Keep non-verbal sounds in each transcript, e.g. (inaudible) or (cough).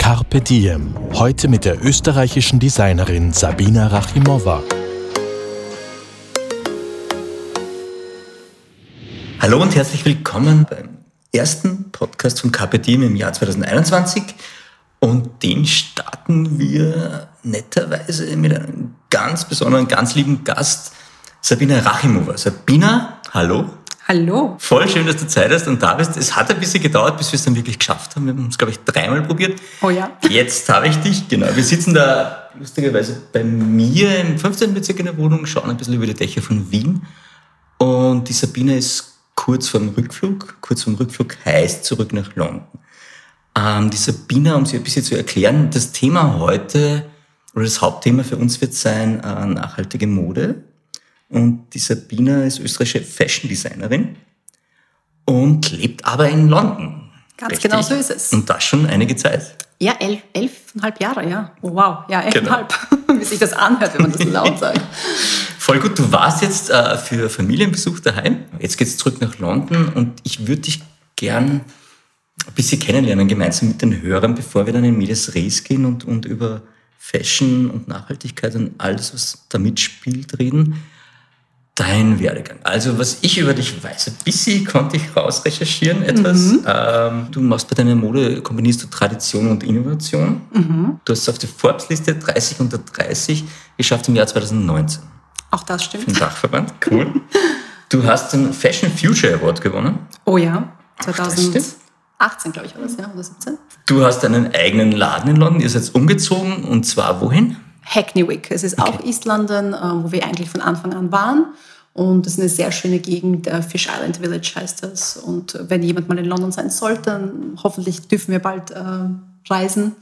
Carpe Diem. Heute mit der österreichischen Designerin Sabina Rachimova. Hallo und herzlich willkommen beim ersten Podcast von Carpe Diem im Jahr 2021. Und den starten wir netterweise mit einem ganz besonderen, ganz lieben Gast, Sabina Rachimova. Sabina, hallo. Hallo. Voll schön, dass du Zeit hast und da bist. Es hat ein bisschen gedauert, bis wir es dann wirklich geschafft haben. Wir haben es, glaube ich, dreimal probiert. Oh ja. Jetzt habe ich dich, genau. Wir sitzen da lustigerweise bei mir im 15. Bezirk in der Wohnung, schauen ein bisschen über die Dächer von Wien. Und die Sabina ist kurz vorm Rückflug. Kurz vorm Rückflug heißt zurück nach London. Ähm, die Sabina, um sie ein bisschen zu erklären, das Thema heute oder das Hauptthema für uns wird sein äh, nachhaltige Mode. Und die Sabina ist österreichische Fashion Designerin und lebt aber in London. Ganz Richtig? genau so ist es. Und das schon einige Zeit. Ja, elf, elfeinhalb Jahre, ja. Oh, wow, ja, elfeinhalb. Genau. (laughs) Wie sich das anhört, wenn man das so laut sagt. (laughs) Voll gut, du warst jetzt äh, für Familienbesuch daheim. Jetzt geht's zurück nach London und ich würde dich gern ein bisschen kennenlernen, gemeinsam mit den Hörern, bevor wir dann in Medias Res gehen und, und über Fashion und Nachhaltigkeit und alles, was da mitspielt, reden. Dein Werdegang. Also, was ich über dich weiß, ein bisschen konnte ich raus recherchieren etwas. Ähm, du machst bei deiner Mode, kombinierst du Tradition und Innovation. Du hast es auf die Forbes-Liste 30 unter 30 geschafft im Jahr 2019 Auch das für den stimmt. Dachverband. Cool. Du hast den Fashion Future Award gewonnen. Oh ja, stimmt. 2018, glaube ich, war das, ja, oder 17. Du hast einen eigenen Laden in London. Ihr seid umgezogen und zwar wohin? Hackney Wick. Es ist auch East London, äh, wo wir eigentlich von Anfang an waren. Und es ist eine sehr schöne Gegend, äh, Fish Island Village heißt das. Und wenn jemand mal in London sein sollte, dann hoffentlich dürfen wir bald äh, reisen,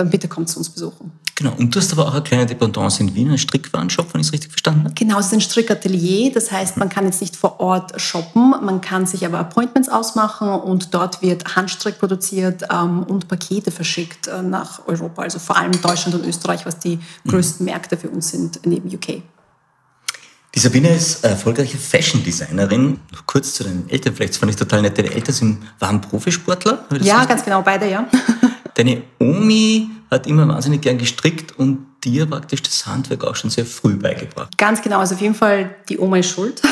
dann bitte kommt zu uns besuchen. Genau. Und du hast aber auch eine kleine Dependance in Wien, einen Strickwarenshop, wenn ich es richtig verstanden habe. Genau, es ist ein Strickatelier. Das heißt, man kann jetzt nicht vor Ort shoppen, man kann sich aber Appointments ausmachen und dort wird Handstrick produziert ähm, und Pakete verschickt äh, nach Europa. Also vor allem Deutschland und Österreich, was die größten Märkte für uns sind neben UK. Die Sabine ist erfolgreiche Fashion Designerin. Noch kurz zu deinen Eltern, vielleicht fand ich total nett. Deine Eltern sind, waren Profisportler. Ja, ganz genau, beide, ja. (laughs) Deine Omi hat immer wahnsinnig gern gestrickt und dir praktisch das Handwerk auch schon sehr früh beigebracht. Ganz genau, also auf jeden Fall die Oma ist schuld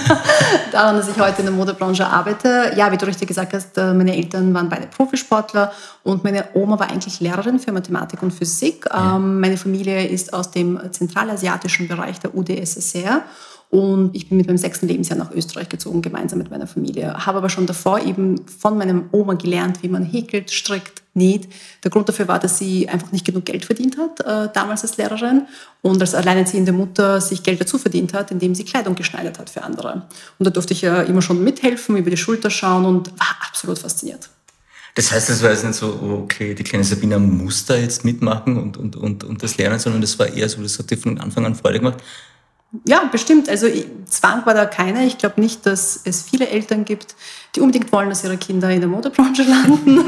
(laughs) daran, dass ich heute in der Modebranche arbeite. Ja, wie du richtig gesagt hast, äh, meine Eltern waren beide Profisportler und meine Oma war eigentlich Lehrerin für Mathematik und Physik. Ähm, meine Familie ist aus dem zentralasiatischen Bereich der UdSSR. Und ich bin mit meinem sechsten Lebensjahr nach Österreich gezogen, gemeinsam mit meiner Familie. Habe aber schon davor eben von meiner Oma gelernt, wie man häkelt, strickt, näht. Der Grund dafür war, dass sie einfach nicht genug Geld verdient hat, äh, damals als Lehrerin. Und als alleinerziehende Mutter sich Geld dazu verdient hat, indem sie Kleidung geschneidert hat für andere. Und da durfte ich ja immer schon mithelfen, über die Schulter schauen und war absolut fasziniert. Das heißt, es war jetzt nicht so, okay, die kleine Sabina muss da jetzt mitmachen und, und, und, und das lernen, sondern das war eher so, das hat dir von Anfang an Freude gemacht. Ja, bestimmt. Also Zwang war da keiner. Ich glaube nicht, dass es viele Eltern gibt, die unbedingt wollen, dass ihre Kinder in der Modebranche (laughs) landen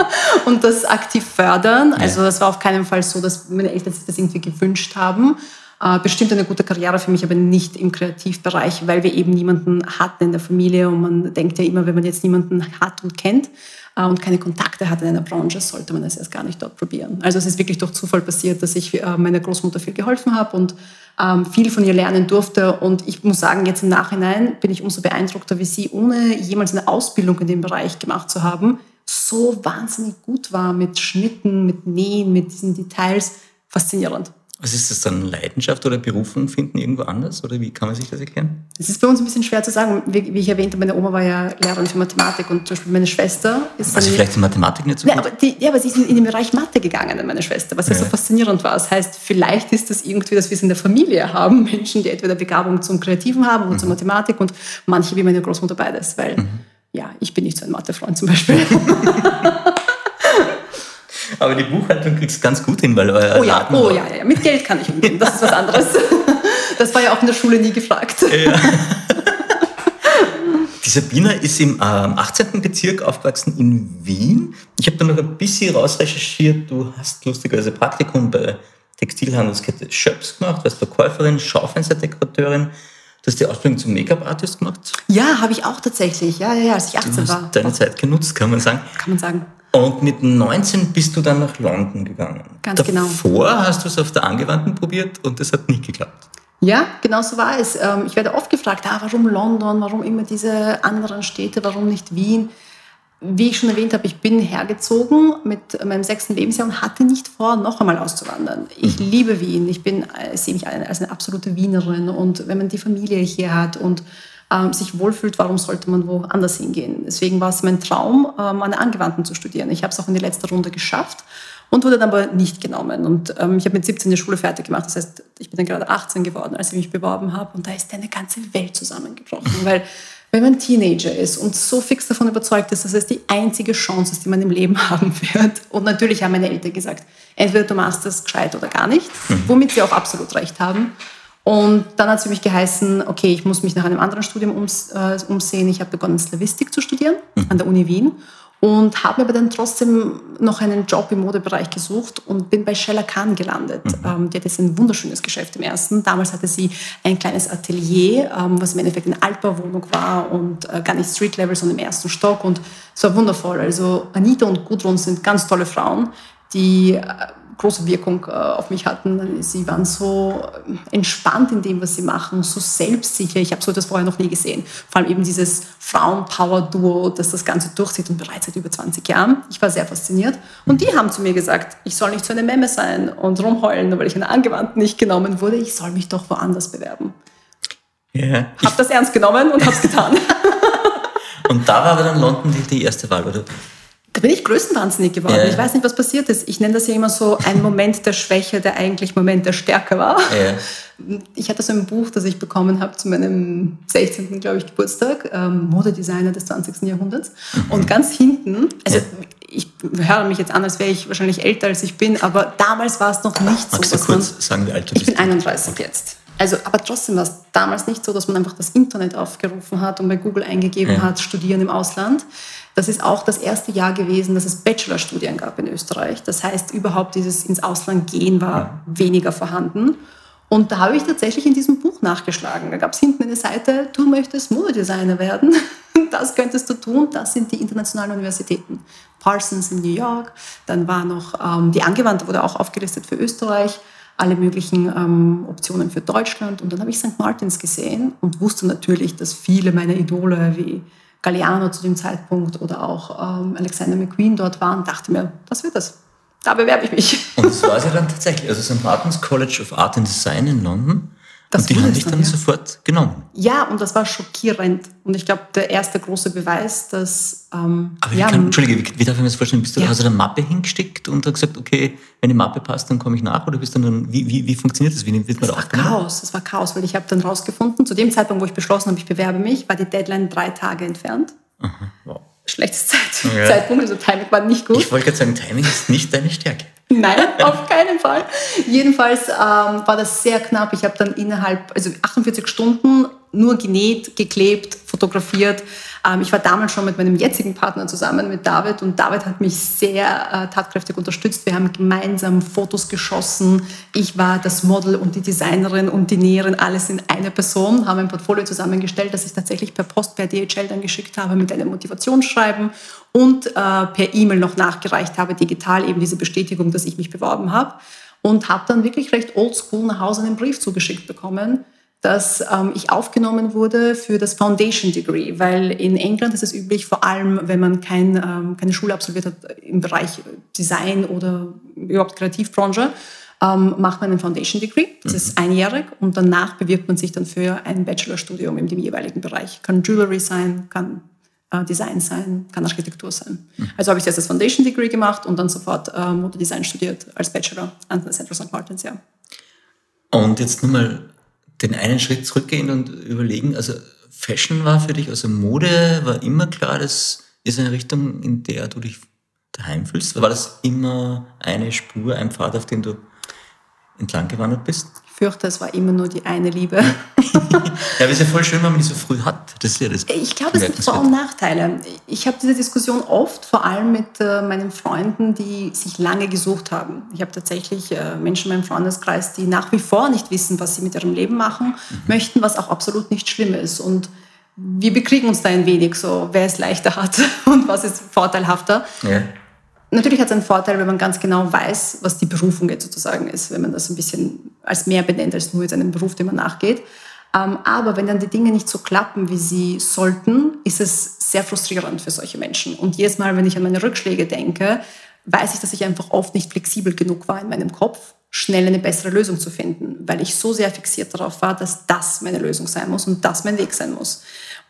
(laughs) und das aktiv fördern. Also das war auf keinen Fall so, dass meine Eltern sich das irgendwie gewünscht haben. Äh, bestimmt eine gute Karriere für mich, aber nicht im Kreativbereich, weil wir eben niemanden hatten in der Familie. Und man denkt ja immer, wenn man jetzt niemanden hat und kennt äh, und keine Kontakte hat in einer Branche, sollte man es erst gar nicht dort probieren. Also es ist wirklich durch Zufall passiert, dass ich äh, meiner Großmutter viel geholfen habe und ähm, viel von ihr lernen durfte. Und ich muss sagen, jetzt im Nachhinein bin ich umso beeindruckter, wie sie, ohne jemals eine Ausbildung in dem Bereich gemacht zu haben, so wahnsinnig gut war mit Schnitten, mit Nähen, mit diesen Details. Faszinierend. Was ist das dann, Leidenschaft oder Berufung finden irgendwo anders? Oder wie kann man sich das erklären? Es ist bei uns ein bisschen schwer zu sagen. Wie, wie ich erwähnte, meine Oma war ja Lehrerin für Mathematik und zum Beispiel meine Schwester ist Also vielleicht in Mathematik nicht so gut? aber, die, ja, aber sie ist in, in den Bereich Mathe gegangen, meine Schwester, was ja. so Ja. faszinierend war. Das heißt, vielleicht ist das irgendwie, dass wir es in der Familie haben, (laughs) Menschen, die entweder Begabung zum Kreativen haben oder zur Mathematik und manche wie meine Großmutter beides, weil ja, ich bin nicht so ein Mathefreund zum Beispiel. (laughs) Aber die Buchhaltung kriegst du ganz gut hin, weil euer Oh ja, Laden oh war- ja, ja, ja, mit Geld kann ich umgehen, das ist was anderes. (laughs) Das war ja auch in der Schule nie gefragt. Die Sabina ist im ähm, 18. Bezirk aufgewachsen in Wien. Ich habe da noch ein bisschen rausrecherchiert. Du hast lustigerweise Praktikum bei Textilhandelskette Schöps gemacht, warst Verkäuferin, Schaufensterdekorateurin. Du hast die Ausbildung zum Make-up-Artist gemacht. Ja, habe ich auch tatsächlich, ja, ja, ja, als ich 18 Du war. hast deine Zeit genutzt, kann man sagen. Kann man sagen. Und mit 19 bist du dann nach London gegangen. Ganz genau. Davor hast du es auf der Angewandten probiert und das hat nicht geklappt. Ja, genau so war es. Ähm, Ich werde oft gefragt, ah, warum London, warum immer diese anderen Städte, warum nicht Wien? Wie ich schon erwähnt habe, ich bin hergezogen mit meinem sechsten Lebensjahr und hatte nicht vor, noch einmal auszuwandern. Ich liebe Wien. Ich bin, äh, sehe mich als eine absolute Wienerin. Und wenn man die Familie hier hat und ähm, sich wohlfühlt, warum sollte man woanders hingehen? Deswegen war es mein Traum, an der Angewandten zu studieren. Ich habe es auch in die letzte Runde geschafft und wurde dann aber nicht genommen. Und ähm, ich habe mit 17 die Schule fertig gemacht. Das heißt, ich bin dann gerade 18 geworden, als ich mich beworben habe. Und da ist eine ganze Welt zusammengebrochen. Weil wenn man Teenager ist und so fix davon überzeugt ist, dass es die einzige Chance ist, die man im Leben (laughs) haben wird. Und natürlich haben meine Eltern gesagt, entweder du machst das gescheit oder gar nicht, womit sie auch absolut recht haben. Und dann hat es für mich geheißen, okay, ich muss mich nach einem anderen Studium ums, äh, umsehen. Ich habe begonnen, Slavistik zu studieren an der Uni Wien und habe aber dann trotzdem noch einen Job im Modebereich gesucht und bin bei Sheila Khan gelandet. Ähm, die hat jetzt ein wunderschönes Geschäft im ersten. Damals hatte sie ein kleines Atelier, ähm, was im Endeffekt eine Altbauwohnung war und äh, gar nicht Street Level, sondern im ersten Stock und es war wundervoll. Also Anita und Gudrun sind ganz tolle Frauen, die äh, große Wirkung äh, auf mich hatten. Sie waren so äh, entspannt in dem, was sie machen, so selbstsicher. Ich habe so etwas vorher noch nie gesehen. Vor allem eben dieses Frauen-Power-Duo, das das Ganze durchzieht und bereits seit über 20 Jahren. Ich war sehr fasziniert. Und die haben zu mir gesagt, ich soll nicht so eine Memme sein und rumheulen, weil ich in der Angewandten nicht genommen wurde. Ich soll mich doch woanders bewerben. Ja. Habe das ernst genommen und habe es getan. (laughs) Und da war aber dann London die, die erste Wahl, oder? Da bin ich größtenwahnsinnig geworden. Ja. Ich weiß nicht, was passiert ist. Ich nenne das ja immer so ein Moment der Schwäche, der eigentlich Moment der Stärke war. Ja. Ich hatte so ein Buch, das ich bekommen habe zu meinem 16. glaube ich, Geburtstag, ähm, Modedesigner des 20. Jahrhunderts. Und ganz hinten, also Ja. ich höre mich jetzt an, als wäre ich wahrscheinlich älter als ich bin, aber damals war es noch nicht so, Magst du dass man... kurz sagen, wie alt du Ich bin bist? 31 jetzt. Also, aber trotzdem war es damals nicht so, dass man einfach das Internet aufgerufen hat und bei Google eingegeben Ja. hat, studieren im Ausland. Das ist auch das erste Jahr gewesen, dass es Bachelorstudien gab in Österreich. Das heißt, überhaupt dieses ins Ausland gehen war weniger vorhanden. Und da habe ich tatsächlich in diesem Buch nachgeschlagen. Da gab es hinten eine Seite, du möchtest Modedesigner werden. (laughs) Das könntest du tun. Das sind die internationalen Universitäten. Parsons in New York. Dann war noch ähm, die Angewandte, wurde auch aufgelistet für Österreich. Alle möglichen ähm, Optionen für Deutschland. Und dann habe ich St. Martins gesehen und wusste natürlich, dass viele meiner Idole wie Galliano zu dem Zeitpunkt oder auch ähm, Alexander McQueen dort waren. Dachte mir, das wird es. Da bewerbe ich mich. Und das war sie dann tatsächlich. Also St. Martin's College of Art and Design in London. Das und die haben es dich dann, ja. sofort genommen. Ja, und das war schockierend. Und ich glaube, der erste große Beweis, dass. Ähm, Aber wie ja, kann, Entschuldige, wie, wie darf ich mir das vorstellen? Bist du, Ja. hast du eine Mappe hingesteckt und hast gesagt, okay, wenn die Mappe passt, dann komme ich nach? Oder bist du dann, wie, wie, wie funktioniert das? Wie wird man Das da war? Chaos, das war Chaos, weil ich habe dann rausgefunden, zu dem Zeitpunkt, wo ich beschlossen habe, ich bewerbe mich, war die Deadline drei Tage entfernt. Wow. Schlechtes Zeit Ja. Zeitpunkt, also Timing war nicht gut. Ich wollte gerade sagen, Timing ist nicht deine Stärke. Nein, (laughs) auf keinen Fall. Jedenfalls ähm, war das sehr knapp. Ich habe dann innerhalb, also 48 Stunden nur genäht, geklebt, fotografiert. Ähm, ich war damals schon mit meinem jetzigen Partner zusammen, mit David. Und David hat mich sehr äh, tatkräftig unterstützt. Wir haben gemeinsam Fotos geschossen. Ich war das Model und die Designerin und die Näherin, alles in einer Person. Haben ein Portfolio zusammengestellt, das ich tatsächlich per Post, per DHL dann geschickt habe mit einem Motivationsschreiben und äh, per E-Mail noch nachgereicht habe, digital eben diese Bestätigung, dass ich mich beworben habe. Und habe dann wirklich recht oldschool nach Hause einen Brief zugeschickt bekommen, dass ähm, ich aufgenommen wurde für das Foundation Degree, weil in England ist es üblich, vor allem wenn man kein, ähm, keine Schule absolviert hat im Bereich Design oder überhaupt Kreativbranche, ähm, macht man ein Foundation Degree. Das ist einjährig und danach bewirbt man sich dann für ein Bachelorstudium in dem jeweiligen Bereich. Kann Jewelry sein, kann äh, Design sein, kann Architektur sein. Also habe ich erst das Foundation Degree gemacht und dann sofort äh, Modedesign studiert als Bachelor an der Central St. Martins, ja. Und jetzt nur mal den einen Schritt zurückgehen und überlegen, also Fashion war für dich, also Mode war immer klar, das ist eine Richtung, in der du dich daheim fühlst? War das immer eine Spur, ein Pfad, auf den du entlang gewandert bist? Ich fürchte, es war immer nur die eine Liebe. ja, (laughs) aber es ist ja voll schön, wenn man die so früh hat. Das ist ja das ich glaube, es gibt Vor- und Nachteile. Ich habe diese Diskussion oft, vor allem mit äh, meinen Freunden, die sich lange gesucht haben. Ich habe tatsächlich äh, Menschen in meinem Freundeskreis, die nach wie vor nicht wissen, was sie mit ihrem Leben machen mhm. möchten, was auch absolut nicht schlimm ist. Und wir bekriegen uns da ein wenig so, wer es leichter hat (laughs) und was ist vorteilhafter. Ja. Natürlich hat es einen Vorteil, wenn man ganz genau weiß, was die Berufung jetzt sozusagen ist, wenn man das ein bisschen als mehr benennt als nur jetzt einen Beruf, dem man nachgeht. Ähm, aber wenn dann die Dinge nicht so klappen, wie sie sollten, ist es sehr frustrierend für solche Menschen. Und jedes Mal, wenn ich an meine Rückschläge denke, weiß ich, dass ich einfach oft nicht flexibel genug war in meinem Kopf, schnell eine bessere Lösung zu finden, weil ich so sehr fixiert darauf war, dass das meine Lösung sein muss und das mein Weg sein muss.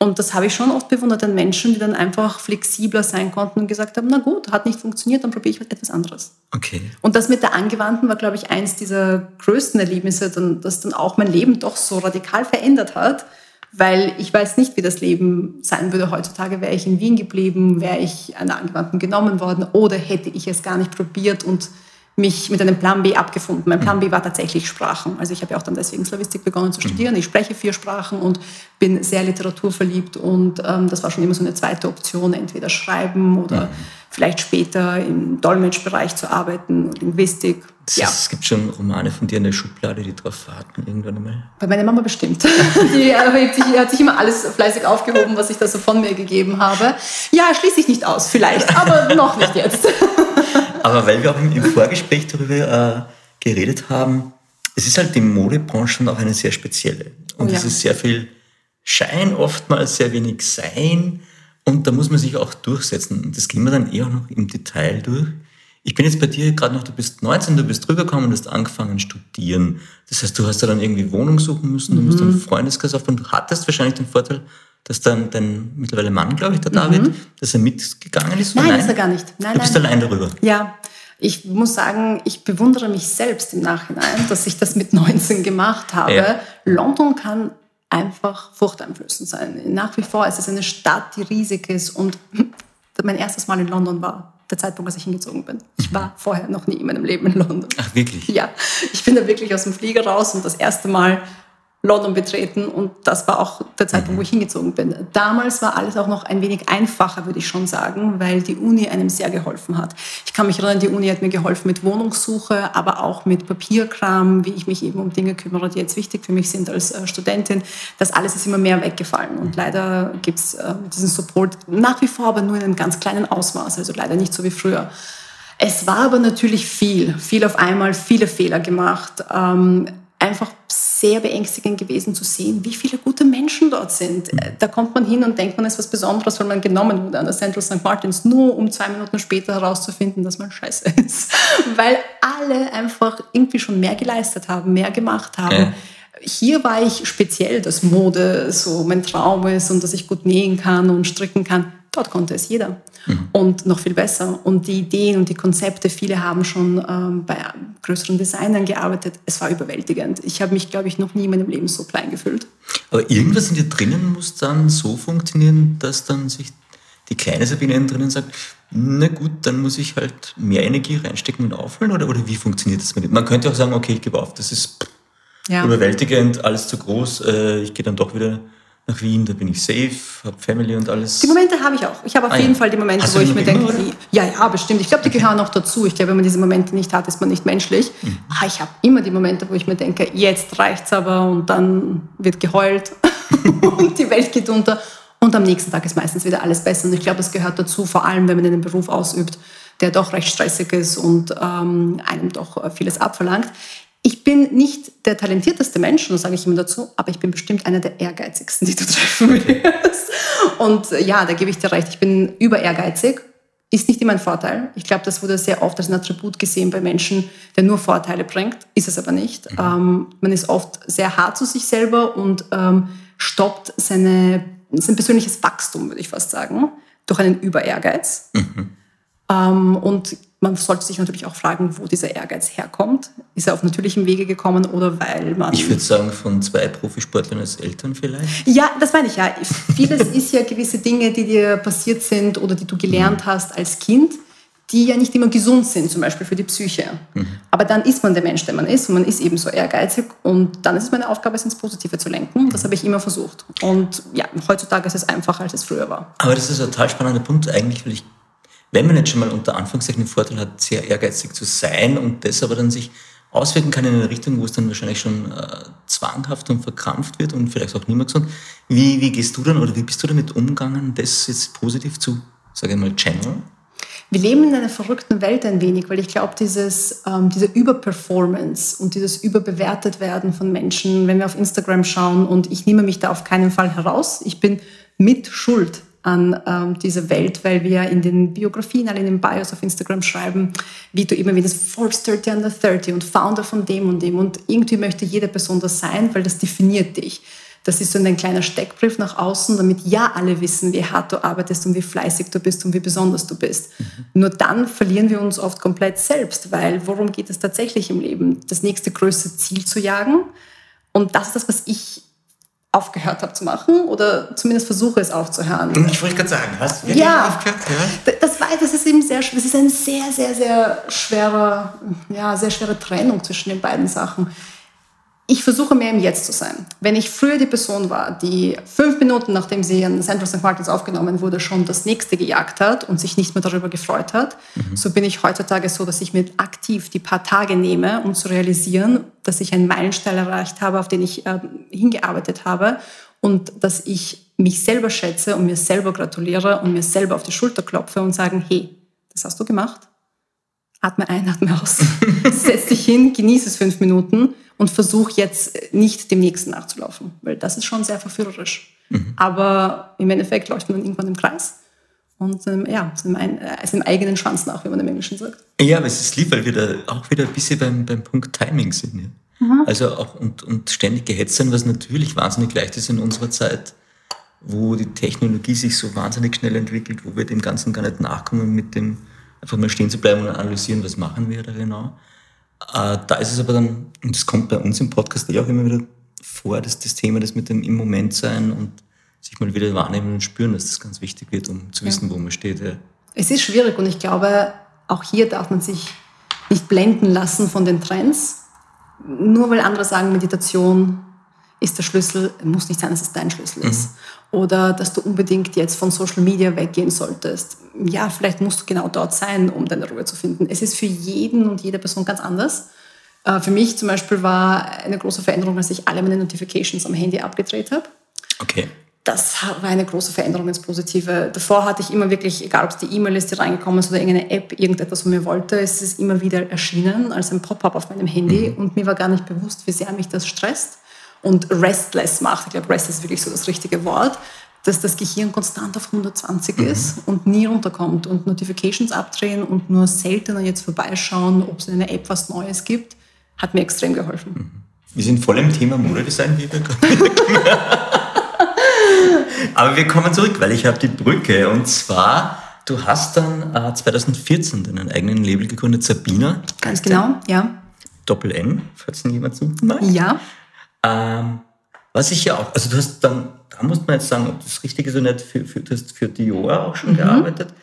Und das habe ich schon oft bewundert an Menschen, die dann einfach flexibler sein konnten und gesagt haben, na gut, hat nicht funktioniert, dann probiere ich etwas anderes. Okay. Und das mit der Angewandten war, glaube ich, eins dieser größten Erlebnisse, das dann auch mein Leben doch so radikal verändert hat, weil ich weiß nicht, wie das Leben sein würde heutzutage. Wäre ich in Wien geblieben, wäre ich an der Angewandten genommen worden oder hätte ich es gar nicht probiert und mich mit einem Plan B abgefunden. Mein Plan B war tatsächlich Sprachen. Also ich habe ja auch dann deswegen Slavistik begonnen zu studieren. Ich spreche vier Sprachen und bin sehr literaturverliebt und ähm, das war schon immer so eine zweite Option, entweder schreiben oder mhm. vielleicht später im Dolmetschbereich zu arbeiten, Linguistik. Das ja. es gibt schon Romane von dir in der Schublade, die darauf warten irgendwann einmal. Bei meiner Mama bestimmt. (laughs) die sich, hat sich immer alles fleißig aufgehoben, was ich da so von mir gegeben habe. Ja, schließe ich nicht aus, vielleicht, aber noch nicht jetzt. (laughs) Aber weil wir auch im Vorgespräch darüber äh, geredet haben, es ist halt die Modebranche auch eine sehr spezielle. Und oh ja. es ist sehr viel Schein, oftmals sehr wenig Sein. Und da muss man sich auch durchsetzen. Und das gehen wir dann eher noch im Detail durch. Ich bin jetzt bei dir gerade noch, du bist 19, du bist rübergekommen und hast angefangen studieren. Das heißt, du hast da dann irgendwie Wohnung suchen müssen, du musst einen mhm. Freundeskreis aufbauen. Du hattest wahrscheinlich den Vorteil, dass dann dein mittlerweile Mann, glaube ich, der David, mhm. dass er mitgegangen ist? Nein, nein, ist er gar nicht. Nein, du bist nein. allein darüber. Ja, ich muss sagen, ich bewundere mich selbst im Nachhinein, dass ich das mit 19 gemacht habe. Ja. London kann einfach furchteinflößend sein. Nach wie vor ist es eine Stadt, die riesig ist und (laughs) mein erstes Mal in London war der Zeitpunkt, als ich hingezogen bin. Ich mhm. war vorher noch nie in meinem Leben in London. Ach, wirklich? Ja. Ich bin da wirklich aus dem Flieger raus und das erste Mal London betreten und das war auch der Zeitpunkt, wo ich hingezogen bin. Damals war alles auch noch ein wenig einfacher, würde ich schon sagen, weil die Uni einem sehr geholfen hat. Ich kann mich erinnern, die Uni hat mir geholfen mit Wohnungssuche, aber auch mit Papierkram, wie ich mich eben um Dinge kümmere, die jetzt wichtig für mich sind als äh, Studentin. Das alles ist immer mehr weggefallen und leider gibt es äh, diesen Support nach wie vor, aber nur in einem ganz kleinen Ausmaß, also leider nicht so wie früher. Es war aber natürlich viel, viel auf einmal, viele Fehler gemacht. Ähm, einfach sehr beängstigend gewesen zu sehen, wie viele gute Menschen dort sind. Äh, da kommt man hin und denkt, man ist was Besonderes, weil man genommen wurde an der Central St. Martins, nur um zwei Minuten später herauszufinden, dass man scheiße (laughs) ist. Weil alle einfach irgendwie schon mehr geleistet haben, mehr gemacht haben. Ja. Hier war ich speziell, dass Mode so mein Traum ist und dass ich gut nähen kann und stricken kann. Dort konnte es jeder. Mhm. Und noch viel besser. Und die Ideen und die Konzepte, viele haben schon ähm, bei größeren Designern gearbeitet. Es war überwältigend. Ich habe mich, glaube ich, noch nie in meinem Leben so klein gefühlt. Aber irgendwas in dir drinnen muss dann so funktionieren, dass dann sich die kleine Sabine innen drinnen sagt, na gut, dann muss ich halt mehr Energie reinstecken und aufholen? Oder, oder wie funktioniert das mit Man könnte auch sagen, okay, ich gebe auf, das ist ja. überwältigend, alles zu groß, äh, ich gehe dann doch wieder nach Wien, da bin ich safe, habe Family und alles. Die Momente habe ich auch. Ich habe auf ah, jeden ja. Fall die Momente, Hast wo ich mir denke, wie, ja, ja, bestimmt. Ich glaube, die gehören auch dazu. Ich glaube, wenn man diese Momente nicht hat, ist man nicht menschlich. Mhm. Ah, ich habe immer die Momente, wo ich mir denke, jetzt reicht's aber und dann wird geheult (laughs) und die Welt geht unter. Und am nächsten Tag ist meistens wieder alles besser. Und ich glaube, es gehört dazu, vor allem wenn man einen Beruf ausübt, der doch recht stressig ist und ähm, einem doch vieles abverlangt. Ich bin nicht der talentierteste Mensch, das sage ich immer dazu, aber ich bin bestimmt einer der ehrgeizigsten, (laughs) die du treffen wirst. Und äh, ja, da gebe ich dir recht, ich bin über ehrgeizig. Ist nicht immer ein Vorteil. Ich glaube, das wurde sehr oft als ein Attribut gesehen bei Menschen, der nur Vorteile bringt. Ist es aber nicht. Mhm. Ähm, man ist oft sehr hart zu sich selber und ähm, stoppt seine, sein persönliches Wachstum, würde ich fast sagen, durch einen Über-Ehrgeiz. Mhm. Ähm, und man sollte sich natürlich auch fragen, wo dieser Ehrgeiz herkommt. Ist er auf natürlichem Wege gekommen oder weil man. Ich würde sagen, von zwei Profisportlern als Eltern vielleicht? Ja, das meine ich ja. Vieles ist ja gewisse Dinge, die dir passiert sind oder die du gelernt mhm. hast als Kind, die ja nicht immer gesund sind, zum Beispiel für die Psyche. Mhm. Aber dann ist man der Mensch, der man ist und man ist eben so ehrgeizig und dann ist es meine Aufgabe, es ins Positive zu lenken. Das habe ich immer versucht. Und ja, heutzutage ist es einfacher, als es früher war. Aber das ist ein total spannender Punkt eigentlich, weil ich, wenn man jetzt schon mal unter Anführungszeichen den Vorteil hat, sehr ehrgeizig zu sein und das aber dann sich auswirken kann in eine Richtung, wo es dann wahrscheinlich schon äh, zwanghaft und verkrampft wird und vielleicht auch nicht mehr gesund. Wie, wie gehst du dann oder wie bist du damit umgegangen, das jetzt positiv zu, sage ich mal, channeln? Wir leben in einer verrückten Welt ein wenig, weil ich glaube, dieses, ähm, diese Überperformance und dieses Überbewertet werden von Menschen, wenn wir auf Instagram schauen und ich nehme mich da auf keinen Fall heraus, ich bin mit Schuld an ähm, dieser Welt, weil wir in den Biografien, alle in den Bios auf Instagram schreiben, wie du immer wieder Forbes 30 under 30 und Founder von dem und dem und irgendwie möchte jede Person das sein, weil das definiert dich. Das ist so ein kleiner Steckbrief nach außen, damit ja alle wissen, wie hart du arbeitest und wie fleißig du bist und wie besonders du bist. Mhm. Nur dann verlieren wir uns oft komplett selbst, weil worum geht es tatsächlich im Leben? Das nächste größte Ziel zu jagen. Und das ist das, was ich aufgehört habe zu machen oder zumindest versuche es aufzuhören. Ich wollte gerade sagen, du ja, aufgehört? Ja, das, war, das ist eben sehr, das ist eine sehr, sehr, sehr schwere, ja, sehr schwere Trennung zwischen den beiden Sachen ich versuche mehr im Jetzt zu sein. Wenn ich früher die Person war, die fünf Minuten nachdem sie an Central St. Martins aufgenommen wurde, schon das nächste gejagt hat und sich nicht mehr darüber gefreut hat, mhm. so bin ich heutzutage so, dass ich mir aktiv die paar Tage nehme, um zu realisieren, dass ich einen Meilenstein erreicht habe, auf den ich äh, hingearbeitet habe und dass ich mich selber schätze und mir selber gratuliere und mir selber auf die Schulter klopfe und sagen, hey, das hast du gemacht. Atme ein, atme aus. (laughs) Setz dich hin, genieße es fünf Minuten und versuche jetzt nicht dem Nächsten nachzulaufen, weil das ist schon sehr verführerisch. Mhm. Aber im Endeffekt läuft man irgendwann im Kreis und ähm, ja, seinem, äh, seinem eigenen Schwanz nach, wie man im Englischen sagt. Ja, aber es ist lieb, weil wir da auch wieder ein bisschen beim, beim Punkt Timing sind. Ja? Mhm. Also auch und, und ständig gehetzt sein, was natürlich wahnsinnig leicht ist in unserer Zeit, wo die Technologie sich so wahnsinnig schnell entwickelt, wo wir dem Ganzen gar nicht nachkommen, mit dem einfach mal stehen zu bleiben und analysieren, was machen wir da genau. Äh, da ist es aber dann, und das kommt bei uns im Podcast eh auch immer wieder vor, dass das Thema, das mit dem im Moment sein und sich mal wieder wahrnehmen und spüren, dass das ganz wichtig wird, um zu wissen, ja. wo man steht. Ja. Es ist schwierig und ich glaube, auch hier darf man sich nicht blenden lassen von den Trends. Nur weil andere sagen, Meditation ist der Schlüssel, muss nicht sein, dass es dein Schlüssel ist. Oder dass du unbedingt jetzt von Social Media weggehen solltest. Ja, vielleicht musst du genau dort sein, um deine Ruhe zu finden. Es ist für jeden und jede Person ganz anders. Äh, für mich zum Beispiel war eine große Veränderung, als ich alle meine Notifications am Handy abgedreht habe. Okay. Das war eine große Veränderung ins Positive. Davor hatte ich immer wirklich, egal ob es die E-Mail ist, die reingekommen ist oder irgendeine App, irgendetwas von mir wollte, es ist immer wieder erschienen als ein Pop-up auf meinem Handy mhm. und mir war gar nicht bewusst, wie sehr mich das stresst und restless macht. Ich glaube, restless ist wirklich so das richtige Wort dass das Gehirn konstant auf 120 mhm. ist und nie runterkommt und Notifications abdrehen und nur seltener jetzt vorbeischauen, ob es in einer App was Neues gibt, hat mir extrem geholfen. Mhm. Wir sind voll im Thema Modedesign, wie wir (laughs) Aber wir kommen zurück, weil ich habe die Brücke und zwar, du hast dann äh, 2014 deinen eigenen Label gegründet, Sabina. Ganz genau, ja. Doppel N, falls niemand suchen mag. Ja. Ähm, was ich ja auch, also du hast dann, da muss man jetzt sagen, ob das richtig ist oder nicht, für, für, du hast für Dior auch schon mhm. gearbeitet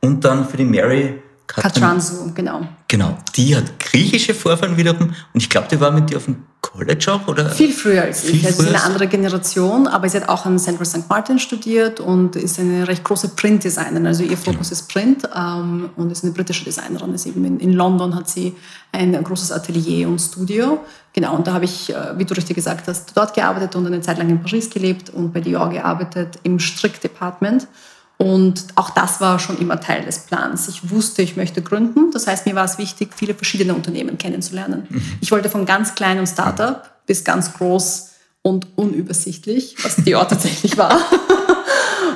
und dann für die Mary Katransu, genau. Genau, die hat griechische Vorfahren wiederum und ich glaube, die war mit dir auf dem College auch, oder? Viel früher als Viel ich. Also sie ist eine andere Generation, aber sie hat auch an Central St. Martin studiert und ist eine recht große Printdesignerin. Also ihr Fokus genau. ist Print ähm, und ist eine britische Designerin. Ist eben in, in, London hat sie ein großes Atelier und Studio. Genau, und da habe ich, äh, wie du richtig gesagt hast, dort gearbeitet und eine Zeit lang in Paris gelebt und bei Dior gearbeitet im Strickdepartment. Und auch das war schon immer Teil des Plans. Ich wusste, ich möchte gründen. Das heißt, mir war es wichtig, viele verschiedene Unternehmen kennenzulernen. Mhm. Ich wollte von ganz kleinem Startup bis ganz groß und unübersichtlich, was Dior (laughs) tatsächlich war. (laughs)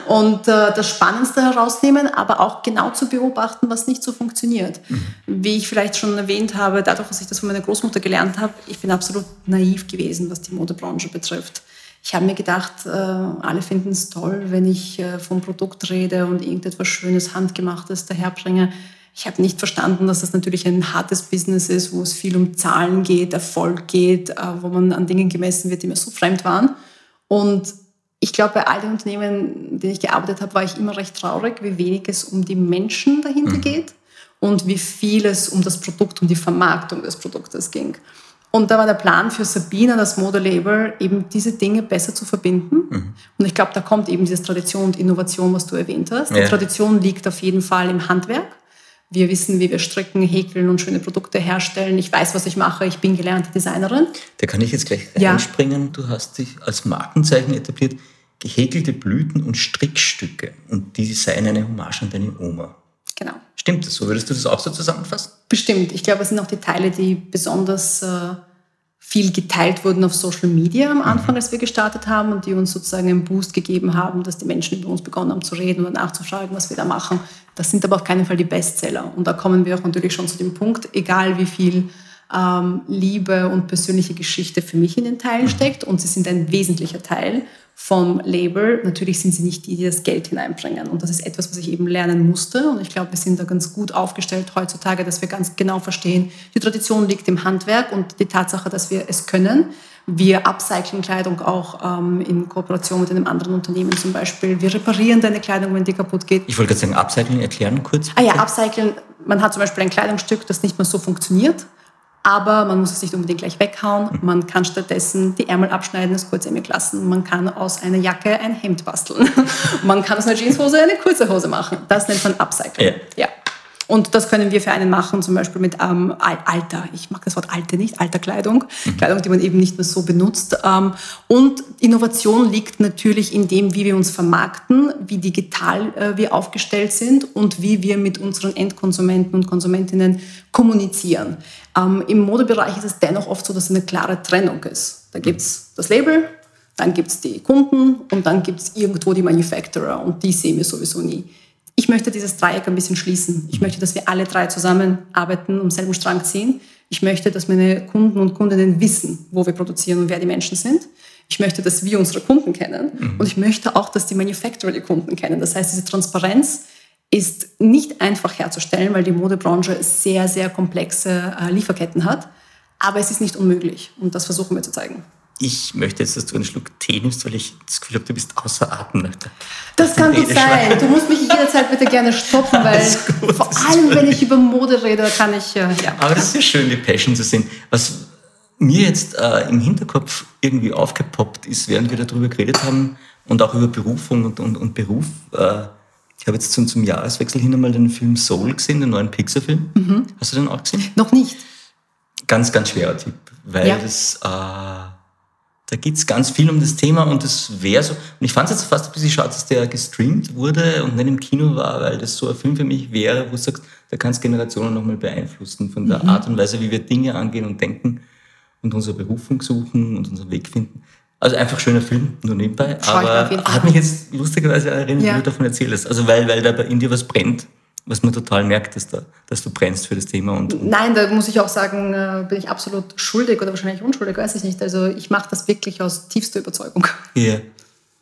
Und äh, das Spannendste herausnehmen, aber auch genau zu beobachten, was nicht so funktioniert. Mhm. Wie ich vielleicht schon erwähnt habe, dadurch, dass ich das von meiner Großmutter gelernt habe, ich bin absolut naiv gewesen, was die Modebranche betrifft. Ich habe mir gedacht, äh, alle finden es toll, wenn ich äh, vom Produkt rede und irgendetwas Schönes, Handgemachtes daherbringe. Ich habe nicht verstanden, dass das natürlich ein hartes Business ist, wo es viel um Zahlen geht, Erfolg geht, äh, wo man an Dingen gemessen wird, die mir so fremd waren. Und ich glaube, bei all den Unternehmen, in denen ich gearbeitet habe, war ich immer recht traurig, wie wenig es um die Menschen dahinter mhm. geht und wie viel es um das Produkt, um die Vermarktung des Produktes ging. Und da war der Plan für Sabina, das Modelabel, eben diese Dinge besser zu verbinden. Mhm. Und ich glaube, da kommt eben diese Tradition und Innovation, was du erwähnt hast. Die Tradition liegt auf jeden Fall im Handwerk. Wir wissen, wie wir stricken, häkeln und schöne Produkte herstellen. Ich weiß, was ich mache. Ich bin gelernte Designerin. Da kann ich jetzt gleich reinspringen. Ja. Du hast dich als Markenzeichen etabliert. Gehäkelte Blüten und Strickstücke. Und die seien eine Hommage an deine Oma. Genau. Stimmt das so? Würdest du das auch so zusammenfassen? Bestimmt. Ich glaube, es sind auch die Teile, die besonders äh, viel geteilt wurden auf Social Media am Anfang, mhm. als wir gestartet haben und die uns sozusagen einen Boost gegeben haben, dass die Menschen über uns begonnen haben zu reden oder nachzufragen, was wir da machen. Das sind aber auf keinen Fall die Bestseller. Und da kommen wir auch natürlich schon zu dem Punkt, egal wie viel ähm, Liebe und persönliche Geschichte für mich in den Teilen mhm. steckt und sie sind ein wesentlicher Teil vom Label. Natürlich sind sie nicht die, die das Geld hineinbringen. Und das ist etwas, was ich eben lernen musste. Und ich glaube, wir sind da ganz gut aufgestellt heutzutage, dass wir ganz genau verstehen, die Tradition liegt im Handwerk und die Tatsache, dass wir es können. Wir upcyclen Kleidung auch ähm, in Kooperation mit einem anderen Unternehmen zum Beispiel. Wir reparieren deine Kleidung, wenn die kaputt geht. Ich wollte gerade sagen, upcyclen erklären kurz. Ah ja, upcyclen. Man hat zum Beispiel ein Kleidungsstück, das nicht mehr so funktioniert aber man muss es nicht unbedingt gleich weghauen. Man kann stattdessen die Ärmel abschneiden, das kurzärmelig lassen. Man kann aus einer Jacke ein Hemd basteln. (laughs) man kann aus einer Jeanshose eine kurze Hose machen. Das nennt man Upcycling. Ja. ja. Und das können wir für einen machen, zum Beispiel mit ähm, Alter. Ich mag das Wort Alte nicht, Alterkleidung. Mhm. Kleidung, die man eben nicht mehr so benutzt. Ähm, und Innovation liegt natürlich in dem, wie wir uns vermarkten, wie digital äh, wir aufgestellt sind und wie wir mit unseren Endkonsumenten und Konsumentinnen kommunizieren. Ähm, Im Modebereich ist es dennoch oft so, dass eine klare Trennung ist. Da gibt es das Label, dann gibt es die Kunden und dann gibt es irgendwo die Manufacturer und die sehen wir sowieso nie ich möchte dieses Dreieck ein bisschen schließen. Ich möchte, dass wir alle drei zusammenarbeiten, um selben Strang ziehen. Ich möchte, dass meine Kunden und Kundinnen wissen, wo wir produzieren und wer die Menschen sind. Ich möchte, dass wir unsere Kunden kennen. Mhm. Und ich möchte auch, dass die Manufacturer die Kunden kennen. Das heißt, diese Transparenz ist nicht einfach herzustellen, weil die Modebranche sehr, sehr komplexe äh, Lieferketten hat. Aber es ist nicht unmöglich. Und das versuchen wir zu zeigen ich möchte jetzt, dass du einen Schluck Tee nimmst, weil ich das Gefühl habe, du bist außer Atem. Das kann gut sein. Du musst mich jederzeit bitte gerne stoppen, (laughs) weil vor allem, wenn ich über Mode rede, kann ich. Äh, ja. Aber das ist ja schön, die Passion zu sehen. Was mir jetzt äh, im Hinterkopf irgendwie aufgepoppt ist, während wir darüber geredet haben und auch über Berufung und, und, und Beruf. Äh, ich habe jetzt zum, zum Jahreswechsel hin einmal den Film Soul gesehen, den neuen Pixar-Film. Mhm. Hast du den auch gesehen? Noch nicht. Ganz, ganz schwerer Tipp, weil ja. das. Äh, da geht es ganz viel um das Thema und das wäre so. Und ich fand es jetzt fast ein bisschen schade, dass der gestreamt wurde und nicht im Kino war, weil das so ein Film für mich wäre, wo du sagst, da kannst Generationen nochmal beeinflussen von der mhm. Art und Weise, wie wir Dinge angehen und denken und unsere Berufung suchen und unseren Weg finden. Also einfach schöner Film, nur nebenbei. Schau aber hat mich jetzt lustigerweise erinnert, ja. wie du davon erzählst. Also weil, weil da in dir was brennt was man total merkt, dass, da, dass du brennst für das Thema. Und, und Nein, da muss ich auch sagen, äh, bin ich absolut schuldig oder wahrscheinlich unschuldig, weiß ich nicht. Also ich mache das wirklich aus tiefster Überzeugung. Ja. Yeah.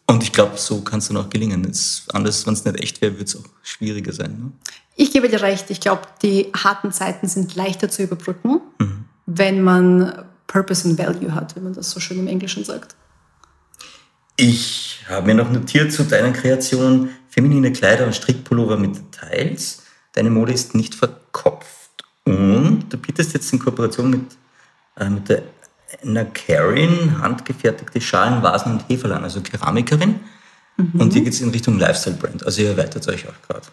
Und ich glaube, so kann es dann auch gelingen. Es, anders, wenn es nicht echt wäre, würde es auch schwieriger sein. Ne? Ich gebe dir recht. Ich glaube, die harten Zeiten sind leichter zu überbrücken, mhm. wenn man Purpose and Value hat, wie man das so schön im Englischen sagt. Ich habe mir noch notiert zu deinen Kreationen feminine Kleider und Strickpullover mit Details. Deine Mode ist nicht verkopft. Und du bietest jetzt in Kooperation mit, äh, mit der Anna Karin handgefertigte Schalen, Vasen und Heferl an, also Keramikerin. Mhm. Und hier geht es in Richtung Lifestyle-Brand. Also ihr erweitert euch auch gerade.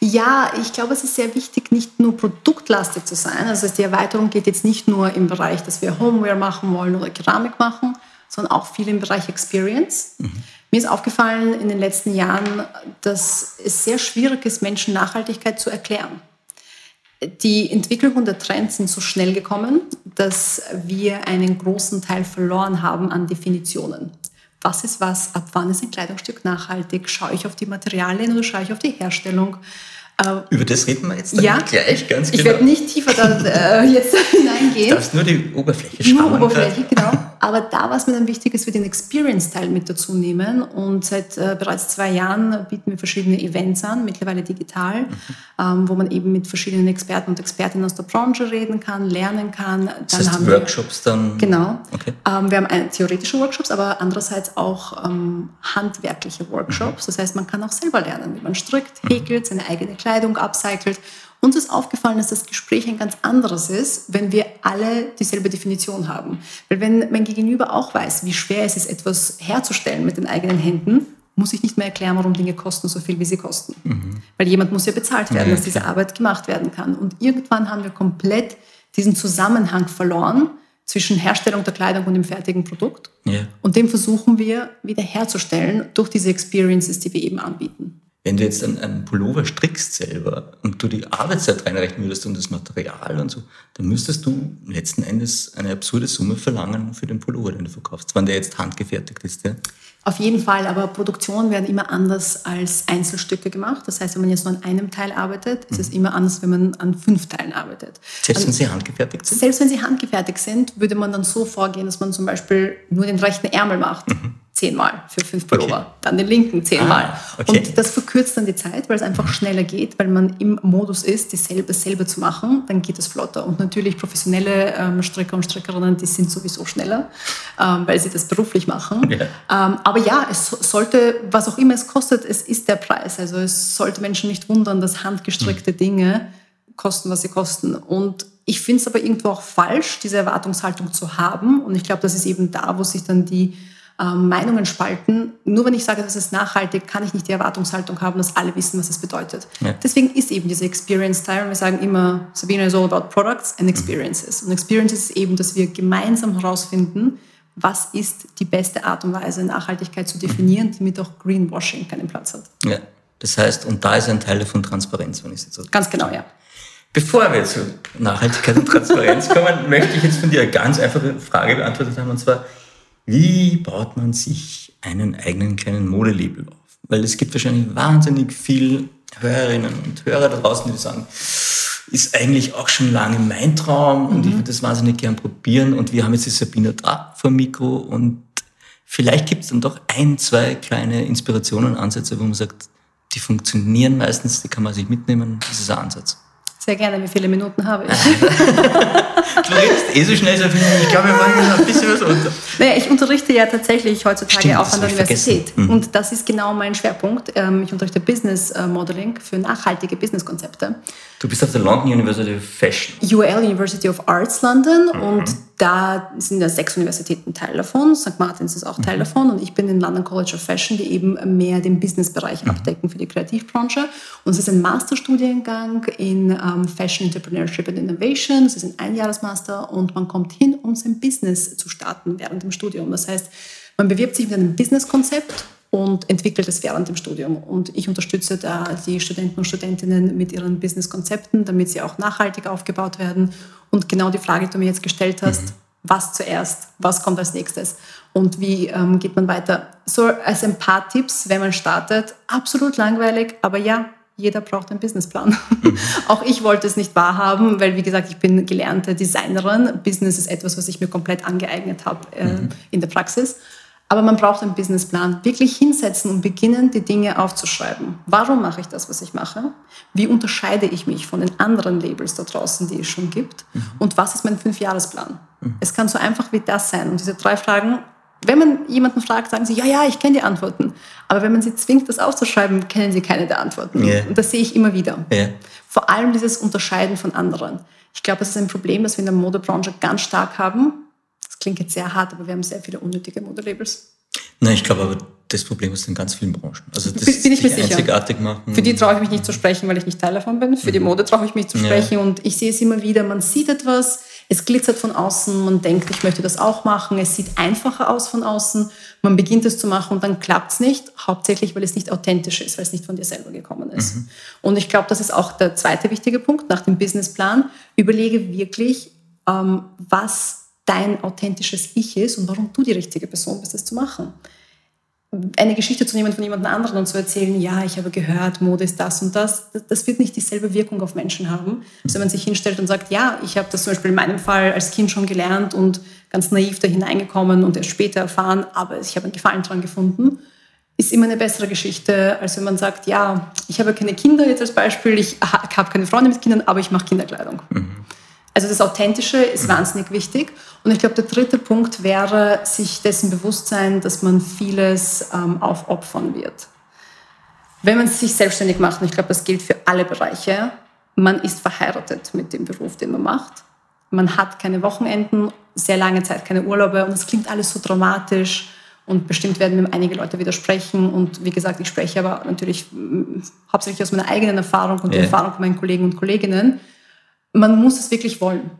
Ja, ich glaube, es ist sehr wichtig, nicht nur produktlastig zu sein. Also die Erweiterung geht jetzt nicht nur im Bereich, dass wir Homeware machen wollen oder Keramik machen, sondern auch viel im Bereich Experience. Mhm. Mir ist aufgefallen in den letzten Jahren, dass es sehr schwierig ist, Menschen Nachhaltigkeit zu erklären. Die Entwicklung und der Trend sind so schnell gekommen, dass wir einen großen Teil verloren haben an Definitionen. Was ist was? Ab wann ist ein Kleidungsstück nachhaltig? Schaue ich auf die Materialien oder schaue ich auf die Herstellung? Äh, Über das reden wir jetzt ja, gleich ganz genau. Ich werde nicht tiefer da äh, jetzt (laughs) hineingehen. Du darfst nur die Oberfläche schauen. Nur Oberfläche, genau. Aber da war es mir dann wichtig, dass wir den Experience-Teil mit dazu nehmen. Und seit äh, bereits zwei Jahren bieten wir verschiedene Events an, mittlerweile digital, mhm. ähm, wo man eben mit verschiedenen Experten und Expertinnen aus der Branche reden kann, lernen kann. Dann das heißt haben Workshops wir, dann? Genau. Okay. Ähm, wir haben eine, theoretische Workshops, aber andererseits auch ähm, handwerkliche Workshops. Mhm. Das heißt, man kann auch selber lernen, wie man strickt, mhm. häkelt, seine eigene Kleidung upcycelt Uns ist aufgefallen, dass das Gespräch ein ganz anderes ist, wenn wir alle dieselbe Definition haben. Weil wenn mein Gegenüber auch weiß, wie schwer es ist, etwas herzustellen mit den eigenen Händen, muss ich nicht mehr erklären, warum Dinge kosten so viel, wie sie kosten. Mhm. Weil jemand muss ja bezahlt werden, ja, dass diese Arbeit gemacht werden kann. Und irgendwann haben wir komplett diesen Zusammenhang verloren zwischen Herstellung der Kleidung und dem fertigen Produkt. Ja. Und den versuchen wir wiederherzustellen durch diese Experiences, die wir eben anbieten. Wenn du jetzt einen, einen Pullover strickst selber und du die Arbeitszeit reinrechnen würdest und das Material und so, dann müsstest du letzten Endes eine absurde Summe verlangen für den Pullover, den du verkaufst, wenn der jetzt handgefertigt ist. Ja? Auf jeden Fall, aber Produktionen werden immer anders als Einzelstücke gemacht. Das heißt, wenn man jetzt nur an einem Teil arbeitet, ist mhm. es immer anders, wenn man an fünf Teilen arbeitet. Selbst wenn sie handgefertigt sind? Selbst wenn sie handgefertigt sind, würde man dann so vorgehen, dass man zum Beispiel nur den rechten Ärmel macht. Mhm zehnmal für fünf Pullover, okay. dann den linken zehnmal. Ah, okay. Und das verkürzt dann die Zeit, weil es einfach mhm. schneller geht, weil man im Modus ist, dasselbe selber zu machen, dann geht es flotter. Und natürlich professionelle ähm, Stricker und Strickerinnen, die sind sowieso schneller, ähm, weil sie das beruflich machen. Yeah. Ähm, aber ja, es sollte, was auch immer es kostet, es ist der Preis. Also es sollte Menschen nicht wundern, dass handgestrickte mhm. Dinge kosten, was sie kosten. Und ich finde es aber irgendwo auch falsch, diese Erwartungshaltung zu haben. Und ich glaube, das ist eben da, wo sich dann die ähm, Meinungen spalten. Nur wenn ich sage, das ist nachhaltig, kann ich nicht die Erwartungshaltung haben, dass alle wissen, was es bedeutet. Ja. Deswegen ist eben diese Experience-Teil, wir sagen immer, Sabina is all about products and experiences. Mhm. Und Experiences ist eben, dass wir gemeinsam herausfinden, was ist die beste Art und Weise, Nachhaltigkeit zu definieren, mhm. damit auch Greenwashing keinen Platz hat. Ja, das heißt, und da ist ein Teil von Transparenz, wenn ich es jetzt so Ganz genau, ja. Bevor wir zu Nachhaltigkeit und Transparenz kommen, (laughs) möchte ich jetzt von dir eine ganz einfache Frage beantwortet haben, und zwar, wie baut man sich einen eigenen kleinen Modelabel auf? Weil es gibt wahrscheinlich wahnsinnig viele Hörerinnen und Hörer da draußen, die sagen, ist eigentlich auch schon lange mein Traum und mhm. ich würde das wahnsinnig gern probieren. Und wir haben jetzt die Sabina da vor dem Mikro und vielleicht gibt es dann doch ein, zwei kleine Inspirationen, Ansätze, wo man sagt, die funktionieren meistens, die kann man sich mitnehmen. Das ist ein Ansatz. Sehr gerne. Wie viele Minuten habe ich? (laughs) du redest eh so schnell, so ich glaube, wir wollen noch ein bisschen was unter. Naja, ich unterrichte ja tatsächlich heutzutage Stimmt, auch an der Universität. Mhm. Und das ist genau mein Schwerpunkt. Ähm, ich unterrichte Business äh, Modeling für nachhaltige Businesskonzepte. Du bist auf der London University of Fashion. UL University of Arts London. Mhm. Und da sind ja sechs Universitäten Teil davon. St. Martins ist auch Teil mhm. davon. Und ich bin in London College of Fashion, die eben mehr den Businessbereich mhm. abdecken für die Kreativbranche. Und es ist ein Masterstudiengang in ähm, Fashion Entrepreneurship and Innovation. Es ist ein Einjahresmaster und man kommt hin, um sein Business zu starten während dem Studium. Das heißt, man bewirbt sich mit einem Businesskonzept und entwickelt es während dem Studium. Und ich unterstütze da die Studenten und Studentinnen mit ihren Businesskonzepten, damit sie auch nachhaltig aufgebaut werden. Und genau die Frage, die du mir jetzt gestellt hast, mhm. was zuerst, was kommt als nächstes und wie ähm, geht man weiter? So als ein paar Tipps, wenn man startet, absolut langweilig, aber ja, jeder braucht einen Businessplan. Mhm. (laughs) Auch ich wollte es nicht wahrhaben, weil, wie gesagt, ich bin gelernte Designerin. Business ist etwas, was ich mir komplett angeeignet habe äh, mhm. in der Praxis. Aber man braucht einen Businessplan. Wirklich hinsetzen und beginnen, die Dinge aufzuschreiben. Warum mache ich das, was ich mache? Wie unterscheide ich mich von den anderen Labels da draußen, die es schon gibt? Mhm. Und was ist mein Fünfjahresplan? Mhm. Es kann so einfach wie das sein. Und diese drei Fragen, wenn man jemanden fragt, sagen sie, ja, ja, ich kenne die Antworten. Aber wenn man sie zwingt, das aufzuschreiben, kennen sie keine der Antworten. Yeah. Und das sehe ich immer wieder. Yeah. Vor allem dieses Unterscheiden von anderen. Ich glaube, das ist ein Problem, das wir in der Modebranche ganz stark haben klingt jetzt sehr hart, aber wir haben sehr viele unnötige Modelabels. Nein, ich glaube aber, das Problem ist in ganz vielen Branchen. Also das bin, bin ich mir sicher. einzigartig machen. Für die traue ich mich nicht zu sprechen, weil ich nicht Teil davon bin. Für mhm. die Mode traue ich mich zu sprechen. Ja. Und ich sehe es immer wieder, man sieht etwas, es glitzert von außen, man denkt, ich möchte das auch machen. Es sieht einfacher aus von außen. Man beginnt es zu machen und dann klappt es nicht. Hauptsächlich, weil es nicht authentisch ist, weil es nicht von dir selber gekommen ist. Mhm. Und ich glaube, das ist auch der zweite wichtige Punkt nach dem Businessplan. Überlege wirklich, ähm, was dein authentisches Ich ist und warum du die richtige Person bist, das zu machen. Eine Geschichte zu nehmen von jemand anderen und zu erzählen, ja, ich habe gehört, Mode ist das und das, das wird nicht dieselbe Wirkung auf Menschen haben, als wenn man sich hinstellt und sagt, ja, ich habe das zum Beispiel in meinem Fall als Kind schon gelernt und ganz naiv da hineingekommen und erst später erfahren, aber ich habe einen Gefallen daran gefunden ist immer eine bessere Geschichte, als wenn man sagt, ja, ich habe keine Kinder jetzt als Beispiel, ich habe keine Freunde mit Kindern, aber ich mache Kinderkleidung. Mhm. Also das Authentische ist mhm. wahnsinnig wichtig. Und ich glaube, der dritte Punkt wäre, sich dessen bewusst sein, dass man vieles ähm, aufopfern wird. Wenn man sich selbstständig macht, und ich glaube, das gilt für alle Bereiche, man ist verheiratet mit dem Beruf, den man macht. Man hat keine Wochenenden, sehr lange Zeit keine Urlaube und es klingt alles so dramatisch und bestimmt werden mir einige Leute widersprechen. Und wie gesagt, ich spreche aber natürlich hauptsächlich aus meiner eigenen Erfahrung und der Erfahrung von meinen Kollegen und Kolleginnen. Man muss es wirklich wollen,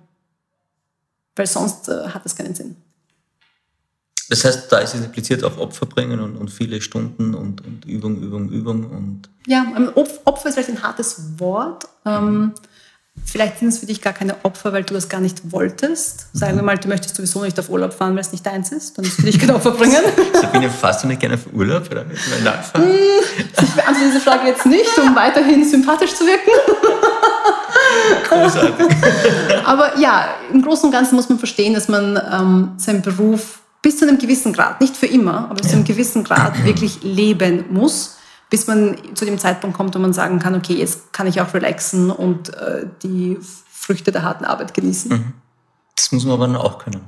weil sonst äh, hat es keinen Sinn. Das heißt, da ist es impliziert auch Opfer bringen und, und viele Stunden und, und, Übung, Übung, Übung. Und ja, Opfer ist vielleicht ein hartes Wort. Ähm, Vielleicht sind es für dich gar keine Opfer, weil du das gar nicht wolltest. Sagen wir mal, du möchtest sowieso nicht auf Urlaub fahren, weil es nicht deins ist. Dann ist für dich kein Opfer bringen. (laughs) Sabine, fährst du nicht gerne auf Urlaub? Oder hm, ich beantworte diese Frage jetzt nicht, um weiterhin sympathisch zu wirken. Großartig. (laughs) Aber ja, im Großen und Ganzen muss man verstehen, dass man ähm, seinen Beruf bis zu einem gewissen Grad, nicht für immer, aber bis ja. zu einem gewissen Grad wirklich leben muss bis man zu dem Zeitpunkt kommt, wo man sagen kann, okay, jetzt kann ich auch relaxen und äh, die Früchte der harten Arbeit genießen. Mhm. Das muss man aber dann auch können.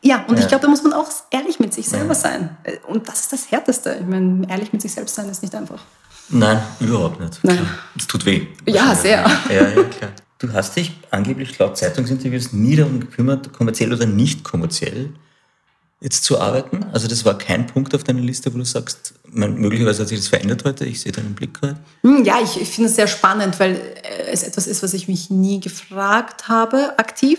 Ja, und ja. ich glaube, da muss man auch ehrlich mit sich selber ja. sein. Und das ist das Härteste. Ich meine, ehrlich mit sich selbst sein ist nicht einfach. Nein, überhaupt nicht. Nein. Es tut weh. Ja, sehr. Ja, ja, klar. Du hast dich angeblich laut Zeitungsinterviews nie darum gekümmert, kommerziell oder nicht kommerziell jetzt zu arbeiten? Also das war kein Punkt auf deiner Liste, wo du sagst, man, möglicherweise hat sich das verändert heute, ich sehe deinen Blick gerade. Hm, ja, ich, ich finde es sehr spannend, weil äh, es etwas ist, was ich mich nie gefragt habe, aktiv.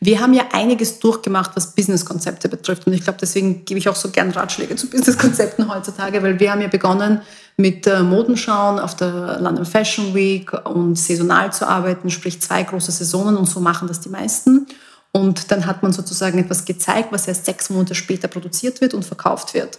Wir haben ja einiges durchgemacht, was Businesskonzepte betrifft. Und ich glaube, deswegen gebe ich auch so gern Ratschläge zu Businesskonzepten heutzutage, weil wir haben ja begonnen mit äh, Modenschauen auf der London Fashion Week und saisonal zu arbeiten, sprich zwei große Saisonen und so machen das die meisten. Und dann hat man sozusagen etwas gezeigt, was erst sechs Monate später produziert wird und verkauft wird.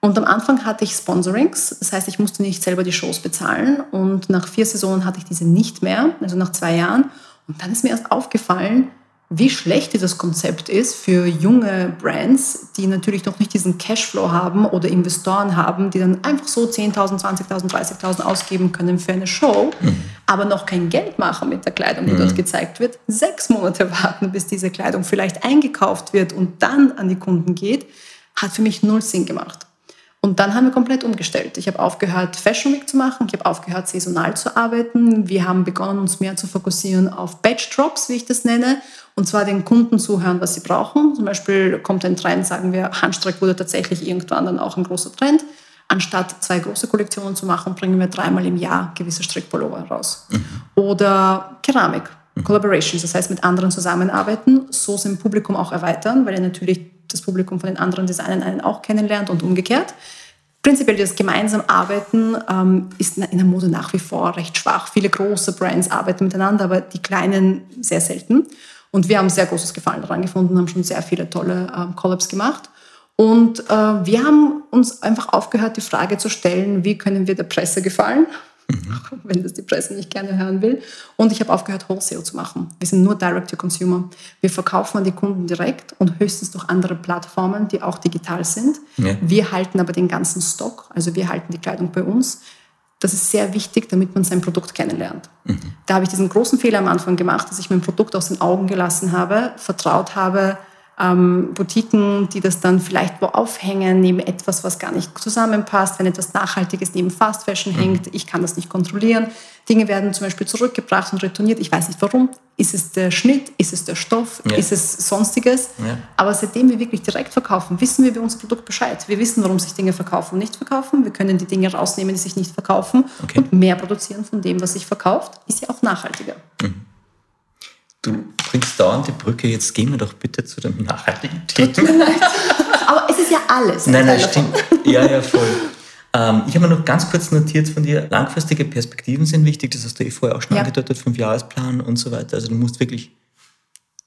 Und am Anfang hatte ich Sponsorings, das heißt, ich musste nicht selber die Shows bezahlen. Und nach vier Saisonen hatte ich diese nicht mehr, also nach zwei Jahren. Und dann ist mir erst aufgefallen, wie schlecht dieses Konzept ist für junge Brands, die natürlich noch nicht diesen Cashflow haben oder Investoren haben, die dann einfach so 10.000, 20.000, 30.000 ausgeben können für eine Show, mhm. aber noch kein Geld machen mit der Kleidung, die mhm. dort gezeigt wird. Sechs Monate (laughs) warten, bis diese Kleidung vielleicht eingekauft wird und dann an die Kunden geht, hat für mich null Sinn gemacht. Und dann haben wir komplett umgestellt. Ich habe aufgehört, Fashion Week zu machen. Ich habe aufgehört, saisonal zu arbeiten. Wir haben begonnen, uns mehr zu fokussieren auf Batch Drops, wie ich das nenne. Und zwar den Kunden zuhören, was sie brauchen. Zum Beispiel kommt ein Trend, sagen wir, Handstreck wurde tatsächlich irgendwann dann auch ein großer Trend. Anstatt zwei große Kollektionen zu machen, bringen wir dreimal im Jahr gewisse Strickpullover raus. Mhm. Oder Keramik. Mhm. Collaborations, das heißt mit anderen zusammenarbeiten, so sein Publikum auch erweitern, weil ihr natürlich das Publikum von den anderen Designern einen auch kennenlernt und umgekehrt. Prinzipiell das gemeinsam Arbeiten ähm, ist in der Mode nach wie vor recht schwach. Viele große Brands arbeiten miteinander, aber die kleinen sehr selten. Und wir haben sehr großes Gefallen daran gefunden, haben schon sehr viele tolle ähm, Collabs gemacht. Und äh, wir haben uns einfach aufgehört, die Frage zu stellen, wie können wir der Presse gefallen? Mhm. (laughs) wenn das die Presse nicht gerne hören will. Und ich habe aufgehört, Wholesale zu machen. Wir sind nur Direct-to-Consumer. Wir verkaufen an die Kunden direkt und höchstens durch andere Plattformen, die auch digital sind. Ja. Wir halten aber den ganzen Stock, also wir halten die Kleidung bei uns. Das ist sehr wichtig, damit man sein Produkt kennenlernt. Mhm. Da habe ich diesen großen Fehler am Anfang gemacht, dass ich mein Produkt aus den Augen gelassen habe, vertraut habe, ähm, Boutiquen, die das dann vielleicht wo aufhängen, neben etwas, was gar nicht zusammenpasst, wenn etwas Nachhaltiges neben Fast Fashion mhm. hängt. Ich kann das nicht kontrollieren. Dinge werden zum Beispiel zurückgebracht und retourniert. Ich weiß nicht warum. Ist es der Schnitt? Ist es der Stoff? Ja. Ist es sonstiges? Ja. Aber seitdem wir wirklich direkt verkaufen, wissen wir über unser Produkt Bescheid. Wir wissen, warum sich Dinge verkaufen und nicht verkaufen. Wir können die Dinge rausnehmen, die sich nicht verkaufen okay. und mehr produzieren von dem, was sich verkauft. Ist ja auch nachhaltiger. Mhm. Du bringst dauernd die Brücke, jetzt gehen wir doch bitte zu dem nachhaltigen Thema. Aber es ist ja alles. Nein, nein, stimmt. Ja, ja, voll. Ähm, ich habe mir noch ganz kurz notiert von dir, langfristige Perspektiven sind wichtig, das hast du eh vorher auch schon ja. angedeutet, Fünfjahresplan und so weiter. Also du musst wirklich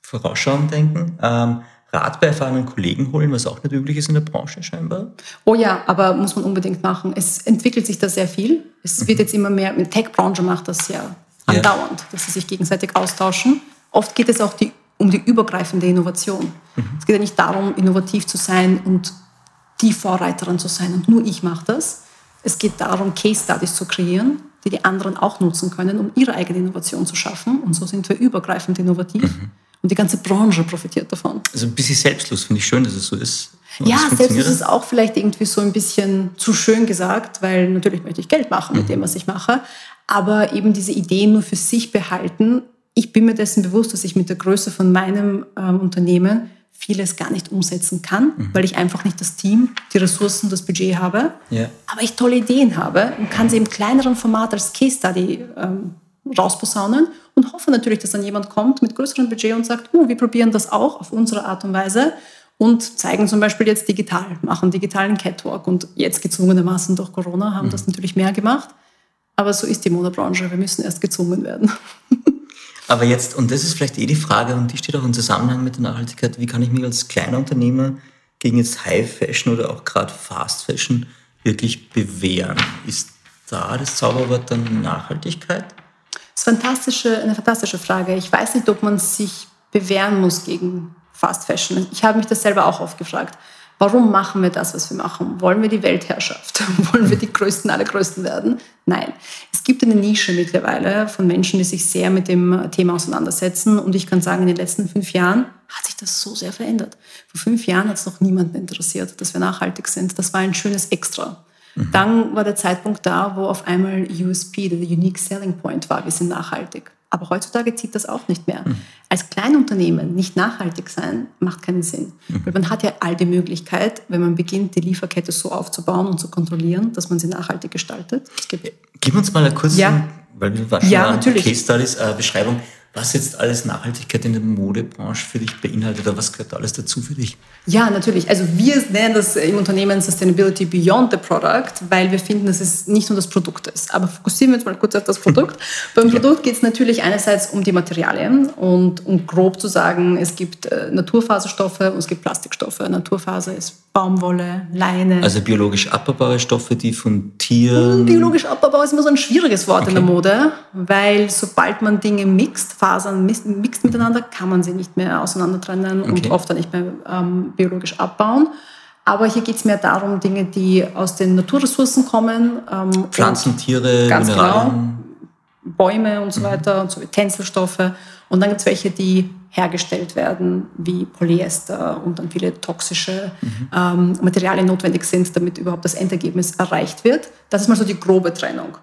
vorausschauend denken. Ähm, Rat bei erfahrenen Kollegen holen, was auch nicht üblich ist in der Branche scheinbar. Oh ja, aber muss man unbedingt machen. Es entwickelt sich da sehr viel. Es mhm. wird jetzt immer mehr, mit Tech-Branche macht das ja andauernd, ja. dass sie sich gegenseitig austauschen. Oft geht es auch die, um die übergreifende Innovation. Mhm. Es geht ja nicht darum, innovativ zu sein und die Vorreiterin zu sein und nur ich mache das. Es geht darum, Case Studies zu kreieren, die die anderen auch nutzen können, um ihre eigene Innovation zu schaffen. Und so sind wir übergreifend innovativ. Mhm. Und die ganze Branche profitiert davon. Also ein bisschen selbstlos, finde ich schön, dass es so ist. Ja, selbstlos ist auch vielleicht irgendwie so ein bisschen zu schön gesagt, weil natürlich möchte ich Geld machen mit mhm. dem, was ich mache. aber eben diese Ideen nur für sich behalten. Ich bin mir dessen bewusst, dass ich mit der Größe von meinem ähm, Unternehmen vieles gar nicht umsetzen kann, mhm. weil ich einfach nicht das Team, die Ressourcen, das Budget habe. Ja. Aber ich tolle Ideen habe und kann sie im kleineren Format als Case Study ähm, rausposaunen und hoffe natürlich, dass dann jemand kommt mit größerem Budget und sagt, oh, wir probieren das auch auf unsere Art und Weise und zeigen zum Beispiel jetzt digital, machen digitalen Catwalk und jetzt gezwungenermaßen durch Corona haben mhm. das natürlich mehr gemacht. Aber so ist die Modebranche, wir müssen erst gezwungen werden. (laughs) Aber jetzt, und das ist vielleicht eh die Frage, und die steht auch im Zusammenhang mit der Nachhaltigkeit, wie kann ich mich als kleiner Unternehmer gegen jetzt High Fashion oder auch gerade Fast Fashion wirklich bewähren? Ist da das Zauberwort dann Nachhaltigkeit? Das ist fantastische, eine fantastische Frage. Ich weiß nicht, ob man sich bewähren muss gegen Fast Fashion. Ich habe mich das selber auch oft gefragt. Warum machen wir das, was wir machen? Wollen wir die Weltherrschaft? (laughs) Wollen wir die Größten, alle Größten werden? Nein. Es gibt eine Nische mittlerweile von Menschen, die sich sehr mit dem Thema auseinandersetzen. Und ich kann sagen, in den letzten fünf Jahren hat sich das so sehr verändert. Vor fünf Jahren hat es noch niemanden interessiert, dass wir nachhaltig sind. Das war ein schönes Extra. Mhm. Dann war der Zeitpunkt da, wo auf einmal USP, der Unique Selling Point war, wir sind nachhaltig. Aber heutzutage zieht das auch nicht mehr. Mhm. Als Kleinunternehmen nicht nachhaltig sein, macht keinen Sinn. Mhm. Weil man hat ja all die Möglichkeit, wenn man beginnt, die Lieferkette so aufzubauen und zu kontrollieren, dass man sie nachhaltig gestaltet. Gib uns mal eine kurze, ja. weil wir waren ja, natürlich. Case Studies, äh, Beschreibung was jetzt alles Nachhaltigkeit in der Modebranche für dich beinhaltet oder was gehört alles dazu für dich? Ja, natürlich. Also wir nennen das im Unternehmen Sustainability Beyond the Product, weil wir finden, dass es nicht nur das Produkt ist. Aber fokussieren wir uns mal kurz auf das Produkt. (laughs) Beim Produkt geht es natürlich einerseits um die Materialien und um grob zu sagen, es gibt äh, Naturfaserstoffe und es gibt Plastikstoffe. Naturfaser ist Baumwolle, Leine. Also biologisch abbaubare Stoffe, die von Tieren... Hm, biologisch abbaubar ist immer so ein schwieriges Wort okay. in der Mode, weil sobald man Dinge mixt, Fasern mixt miteinander, kann man sie nicht mehr auseinander trennen okay. und oft dann nicht mehr ähm, biologisch abbauen. Aber hier geht es mehr darum, Dinge, die aus den Naturressourcen kommen. Ähm, Pflanzen, Tiere, ganz Mineralien. Genau, Bäume und so mhm. weiter und so wie Tänzelstoffe. Und dann gibt es welche, die hergestellt werden, wie Polyester und dann viele toxische mhm. ähm, Materialien notwendig sind, damit überhaupt das Endergebnis erreicht wird. Das ist mal so die grobe Trennung.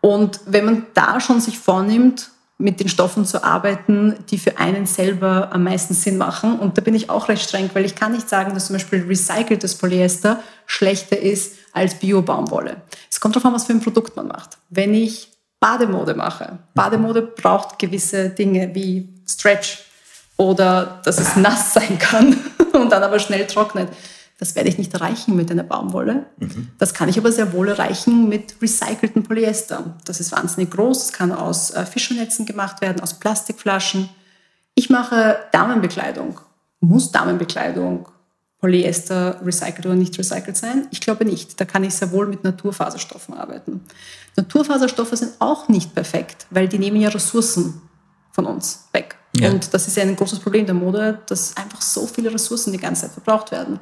Und wenn man da schon sich vornimmt, mit den Stoffen zu arbeiten, die für einen selber am meisten Sinn machen. Und da bin ich auch recht streng, weil ich kann nicht sagen, dass zum Beispiel recyceltes Polyester schlechter ist als Bio-Baumwolle. Es kommt darauf an, was für ein Produkt man macht. Wenn ich Bademode mache, Bademode braucht gewisse Dinge wie Stretch oder dass es nass sein kann (laughs) und dann aber schnell trocknet. Das werde ich nicht erreichen mit einer Baumwolle. Mhm. Das kann ich aber sehr wohl erreichen mit recyceltem Polyester. Das ist wahnsinnig groß. Es kann aus äh, Fischernetzen gemacht werden, aus Plastikflaschen. Ich mache Damenbekleidung. Muss Damenbekleidung Polyester recycelt oder nicht recycelt sein? Ich glaube nicht. Da kann ich sehr wohl mit Naturfaserstoffen arbeiten. Naturfaserstoffe sind auch nicht perfekt, weil die nehmen ja Ressourcen von uns weg. Ja. Und das ist ja ein großes Problem der Mode, dass einfach so viele Ressourcen die ganze Zeit verbraucht werden.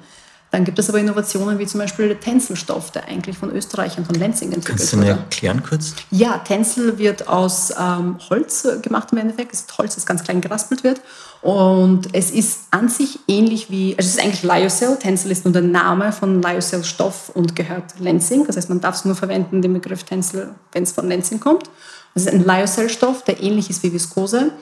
Dann gibt es aber Innovationen wie zum Beispiel der Tänzelstoff, der eigentlich von Österreichern von Lenzing entwickelt Kannst du mir erklären kurz? Ja, Tänzel wird aus ähm, Holz gemacht im Endeffekt. Es ist Holz, das ganz klein geraspelt wird. Und es ist an sich ähnlich wie, also es ist eigentlich Lyocell. Tänzel ist nur der Name von Lyocell Stoff und gehört Lenzing. Das heißt, man darf es nur verwenden, den Begriff Tänzel, wenn es von Lenzing kommt. Es ist ein Lyocell Stoff, der ähnlich ist wie Viskose.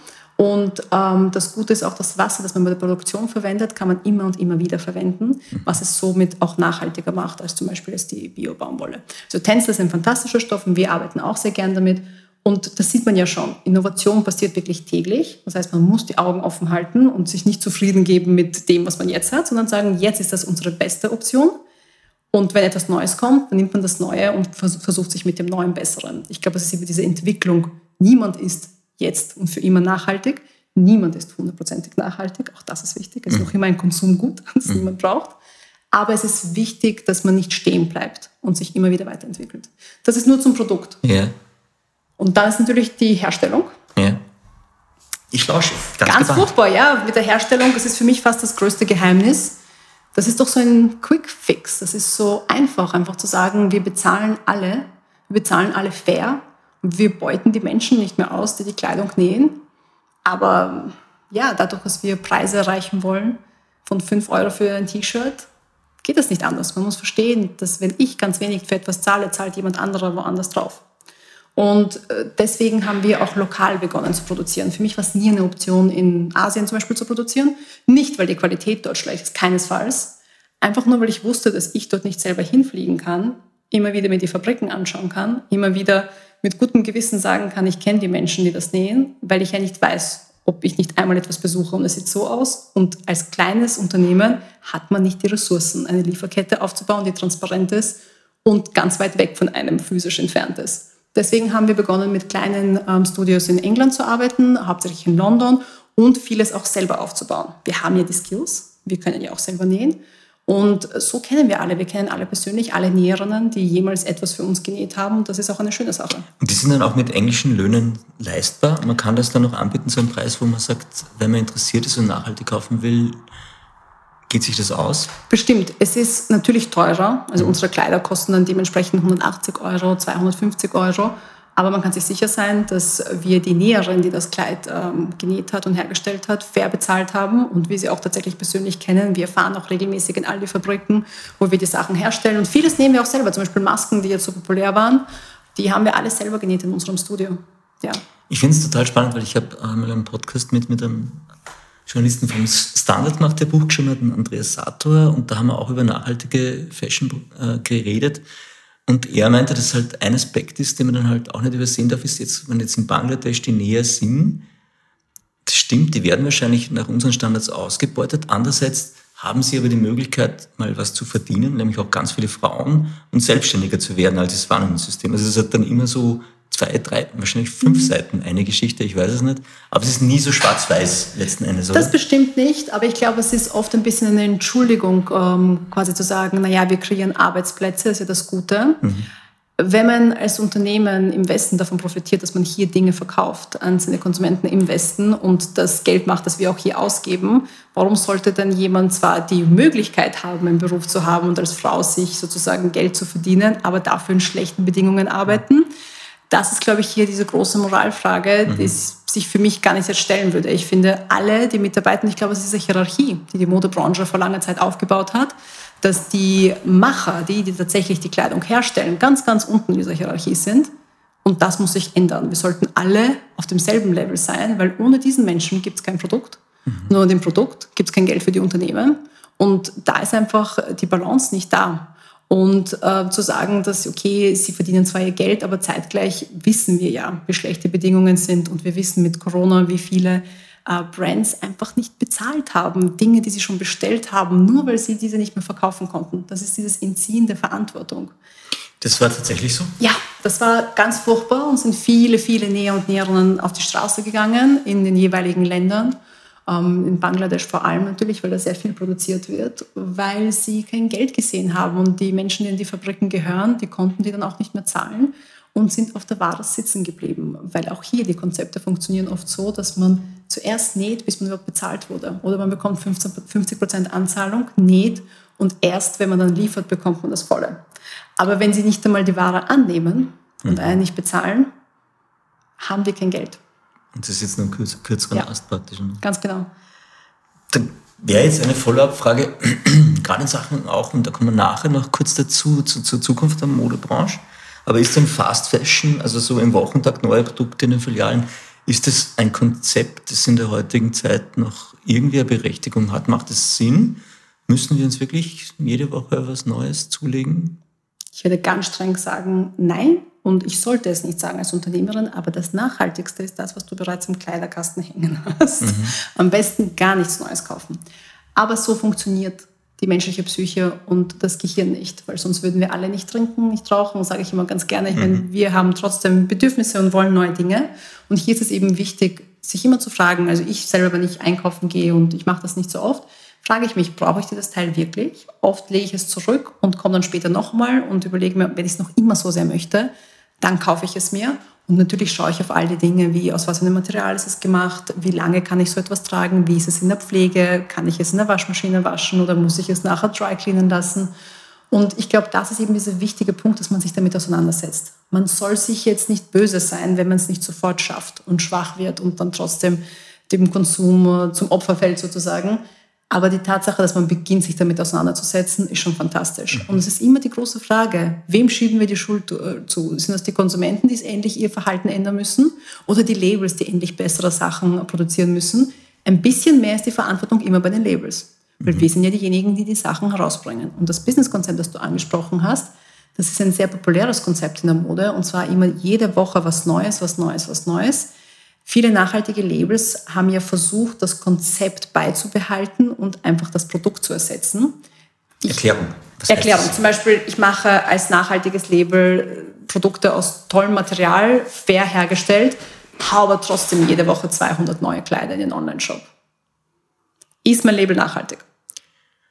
Und ähm, das Gute ist auch das Wasser, das man bei der Produktion verwendet, kann man immer und immer wieder verwenden, was es somit auch nachhaltiger macht als zum Beispiel jetzt die Bio-Baumwolle. Also Tencel ist ein fantastischer Stoff und wir arbeiten auch sehr gern damit. Und das sieht man ja schon. Innovation passiert wirklich täglich. Das heißt, man muss die Augen offen halten und sich nicht zufrieden geben mit dem, was man jetzt hat, sondern sagen, jetzt ist das unsere beste Option. Und wenn etwas Neues kommt, dann nimmt man das Neue und versucht sich mit dem Neuen Besseren. Ich glaube, es ist über diese Entwicklung. Niemand ist jetzt und für immer nachhaltig. Niemand ist hundertprozentig nachhaltig, auch das ist wichtig. Es ist mhm. noch immer ein Konsumgut, (laughs) das mhm. niemand braucht. Aber es ist wichtig, dass man nicht stehen bleibt und sich immer wieder weiterentwickelt. Das ist nur zum Produkt. Ja. Und dann ist natürlich die Herstellung. Ja. Ich lausche. Ganz, Ganz furchtbar, ja. Mit der Herstellung, das ist für mich fast das größte Geheimnis. Das ist doch so ein Quick Fix. Das ist so einfach, einfach zu sagen, wir bezahlen alle, wir bezahlen alle fair wir beuten die Menschen nicht mehr aus, die die Kleidung nähen. Aber ja, dadurch, dass wir Preise erreichen wollen von 5 Euro für ein T-Shirt, geht das nicht anders. Man muss verstehen, dass wenn ich ganz wenig für etwas zahle, zahlt jemand anderer woanders drauf. Und äh, deswegen haben wir auch lokal begonnen zu produzieren. Für mich war es nie eine Option, in Asien zum Beispiel zu produzieren. Nicht, weil die Qualität dort schlecht ist, keinesfalls. Einfach nur, weil ich wusste, dass ich dort nicht selber hinfliegen kann, immer wieder mir die Fabriken anschauen kann, immer wieder mit gutem Gewissen sagen kann, ich kenne die Menschen, die das nähen, weil ich ja nicht weiß, ob ich nicht einmal etwas besuche und es sieht so aus. Und als kleines Unternehmen hat man nicht die Ressourcen, eine Lieferkette aufzubauen, die transparent ist und ganz weit weg von einem physisch entfernt ist. Deswegen haben wir begonnen, mit kleinen ähm, Studios in England zu arbeiten, hauptsächlich in London und vieles auch selber aufzubauen. Wir haben ja die Skills, wir können ja auch selber nähen. Und so kennen wir alle. Wir kennen alle persönlich, alle Näherinnen, die jemals etwas für uns genäht haben. Und das ist auch eine schöne Sache. Und die sind dann auch mit englischen Löhnen leistbar. Man kann das dann noch anbieten zu einem Preis, wo man sagt, wenn man interessiert ist und nachhaltig kaufen will, Geht sich das aus? Bestimmt. Es ist natürlich teurer. Also mhm. unsere Kleider kosten dann dementsprechend 180 Euro, 250 Euro. Aber man kann sich sicher sein, dass wir die Näherin, die das Kleid ähm, genäht hat und hergestellt hat, fair bezahlt haben und wir sie auch tatsächlich persönlich kennen. Wir fahren auch regelmäßig in all die Fabriken, wo wir die Sachen herstellen. Und vieles nehmen wir auch selber. Zum Beispiel Masken, die jetzt so populär waren, die haben wir alle selber genäht in unserem Studio. Ja. Ich finde es total spannend, weil ich habe einmal einen Podcast mit, mit einem Journalisten vom Standard gemacht, der Buch geschrieben hat, Andreas Sator, und da haben wir auch über nachhaltige Fashion äh, geredet. Und er meinte, dass halt ein Aspekt ist, den man dann halt auch nicht übersehen darf, ist jetzt, wenn jetzt in Bangladesch die näher sind, das stimmt, die werden wahrscheinlich nach unseren Standards ausgebeutet. Andererseits haben sie aber die Möglichkeit, mal was zu verdienen, nämlich auch ganz viele Frauen und selbstständiger zu werden als das Warnungssystem. Also es hat dann immer so zwei, drei, wahrscheinlich fünf mhm. Seiten eine Geschichte, ich weiß es nicht. Aber es ist nie so schwarz-weiß letzten Endes, oder? Das bestimmt nicht, aber ich glaube, es ist oft ein bisschen eine Entschuldigung, ähm, quasi zu sagen, naja, wir kreieren Arbeitsplätze, das ist ja das Gute. Mhm. Wenn man als Unternehmen im Westen davon profitiert, dass man hier Dinge verkauft an seine Konsumenten im Westen und das Geld macht, das wir auch hier ausgeben, warum sollte dann jemand zwar die Möglichkeit haben, einen Beruf zu haben und als Frau sich sozusagen Geld zu verdienen, aber dafür in schlechten Bedingungen arbeiten? Mhm das ist, glaube ich, hier diese große Moralfrage, mhm. die sich für mich gar nicht jetzt stellen würde. Ich finde, alle, die mitarbeiten, ich glaube, es ist eine Hierarchie, die die Modebranche vor langer Zeit aufgebaut hat, dass die Macher, die, die tatsächlich die Kleidung herstellen, ganz, ganz unten in dieser Hierarchie sind. Und das muss sich ändern. Wir sollten alle auf demselben Level sein, weil ohne diesen Menschen gibt es kein Produkt. Mhm. Nur dem Produkt gibt es kein Geld für die Unternehmen. Und da ist einfach die Balance nicht da. Und äh, zu sagen, dass, okay, sie verdienen zwar ihr Geld, aber zeitgleich wissen wir ja, wie schlechte Bedingungen sind. Und wir wissen mit Corona, wie viele äh, Brands einfach nicht bezahlt haben. Dinge, die sie schon bestellt haben, nur weil sie diese nicht mehr verkaufen konnten. Das ist dieses Entziehen der Verantwortung. Das war tatsächlich so? Ja, das war ganz furchtbar und sind viele, viele Näher und Näherinnen auf die Straße gegangen in den jeweiligen Ländern in Bangladesch vor allem natürlich, weil da sehr viel produziert wird, weil sie kein Geld gesehen haben und die Menschen, die in die Fabriken gehören, die konnten die dann auch nicht mehr zahlen und sind auf der Ware sitzen geblieben, weil auch hier die Konzepte funktionieren oft so, dass man zuerst näht, bis man überhaupt bezahlt wurde. Oder man bekommt 15, 50 Prozent Anzahlung, näht und erst, wenn man dann liefert, bekommt man das Volle. Aber wenn sie nicht einmal die Ware annehmen und mhm. einen nicht bezahlen, haben wir kein Geld. Und das ist jetzt nur ein kürz, kürzerer ja, Ast praktisch. Ne? Ganz genau. Dann wäre jetzt eine Follow-up-Frage, (clears throat) gerade in Sachen auch, und da kommen wir nachher noch kurz dazu, zu, zur Zukunft der Modebranche. Aber ist denn Fast Fashion, also so im Wochentag neue Produkte in den Filialen, ist das ein Konzept, das in der heutigen Zeit noch irgendwie eine Berechtigung hat? Macht es Sinn? Müssen wir uns wirklich jede Woche was Neues zulegen? Ich würde ganz streng sagen, nein. Und ich sollte es nicht sagen als Unternehmerin, aber das Nachhaltigste ist das, was du bereits im Kleiderkasten hängen hast. Mhm. Am besten gar nichts Neues kaufen. Aber so funktioniert die menschliche Psyche und das Gehirn nicht, weil sonst würden wir alle nicht trinken, nicht rauchen, sage ich immer ganz gerne. Ich mhm. meine, wir haben trotzdem Bedürfnisse und wollen neue Dinge. Und hier ist es eben wichtig, sich immer zu fragen, also ich selber, wenn ich einkaufen gehe und ich mache das nicht so oft, frage ich mich, brauche ich dieses Teil wirklich? Oft lege ich es zurück und komme dann später nochmal und überlege mir, wenn ich es noch immer so sehr möchte, dann kaufe ich es mir. Und natürlich schaue ich auf all die Dinge, wie aus was für einem Material ist es gemacht, wie lange kann ich so etwas tragen, wie ist es in der Pflege, kann ich es in der Waschmaschine waschen oder muss ich es nachher dry cleanen lassen. Und ich glaube, das ist eben dieser wichtige Punkt, dass man sich damit auseinandersetzt. Man soll sich jetzt nicht böse sein, wenn man es nicht sofort schafft und schwach wird und dann trotzdem dem Konsum zum Opfer fällt sozusagen. Aber die Tatsache, dass man beginnt, sich damit auseinanderzusetzen, ist schon fantastisch. Und es ist immer die große Frage, wem schieben wir die Schuld äh, zu? Sind das die Konsumenten, die es endlich ihr Verhalten ändern müssen? Oder die Labels, die endlich bessere Sachen produzieren müssen? Ein bisschen mehr ist die Verantwortung immer bei den Labels. Weil wir sind ja diejenigen, die die Sachen herausbringen. Und das Businesskonzept, das du angesprochen hast, das ist ein sehr populäres Konzept in der Mode. Und zwar immer jede Woche was Neues, was Neues, was Neues. Viele nachhaltige Labels haben ja versucht, das Konzept beizubehalten und einfach das Produkt zu ersetzen. Ich, Erklärung. Erklärung. Zum Beispiel, ich mache als nachhaltiges Label äh, Produkte aus tollem Material, fair hergestellt, habe aber trotzdem jede Woche 200 neue Kleider in den Online-Shop. Ist mein Label nachhaltig?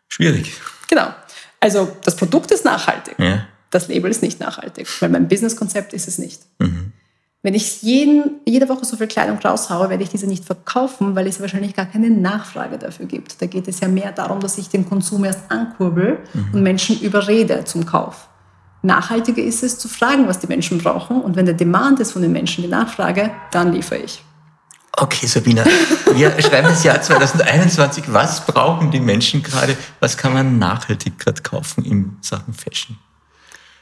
Schwierig. Genau. Also das Produkt ist nachhaltig. Ja. Das Label ist nicht nachhaltig, weil mein Businesskonzept ist es nicht. Mhm. Wenn ich jeden, jede Woche so viel Kleidung raushaue, werde ich diese nicht verkaufen, weil es wahrscheinlich gar keine Nachfrage dafür gibt. Da geht es ja mehr darum, dass ich den Konsum erst ankurbel mhm. und Menschen überrede zum Kauf. Nachhaltiger ist es, zu fragen, was die Menschen brauchen. Und wenn der Demand ist von den Menschen, die Nachfrage, dann liefere ich. Okay, Sabina, wir (laughs) schreiben das Jahr 2021. Was brauchen die Menschen gerade? Was kann man nachhaltig gerade kaufen in Sachen Fashion?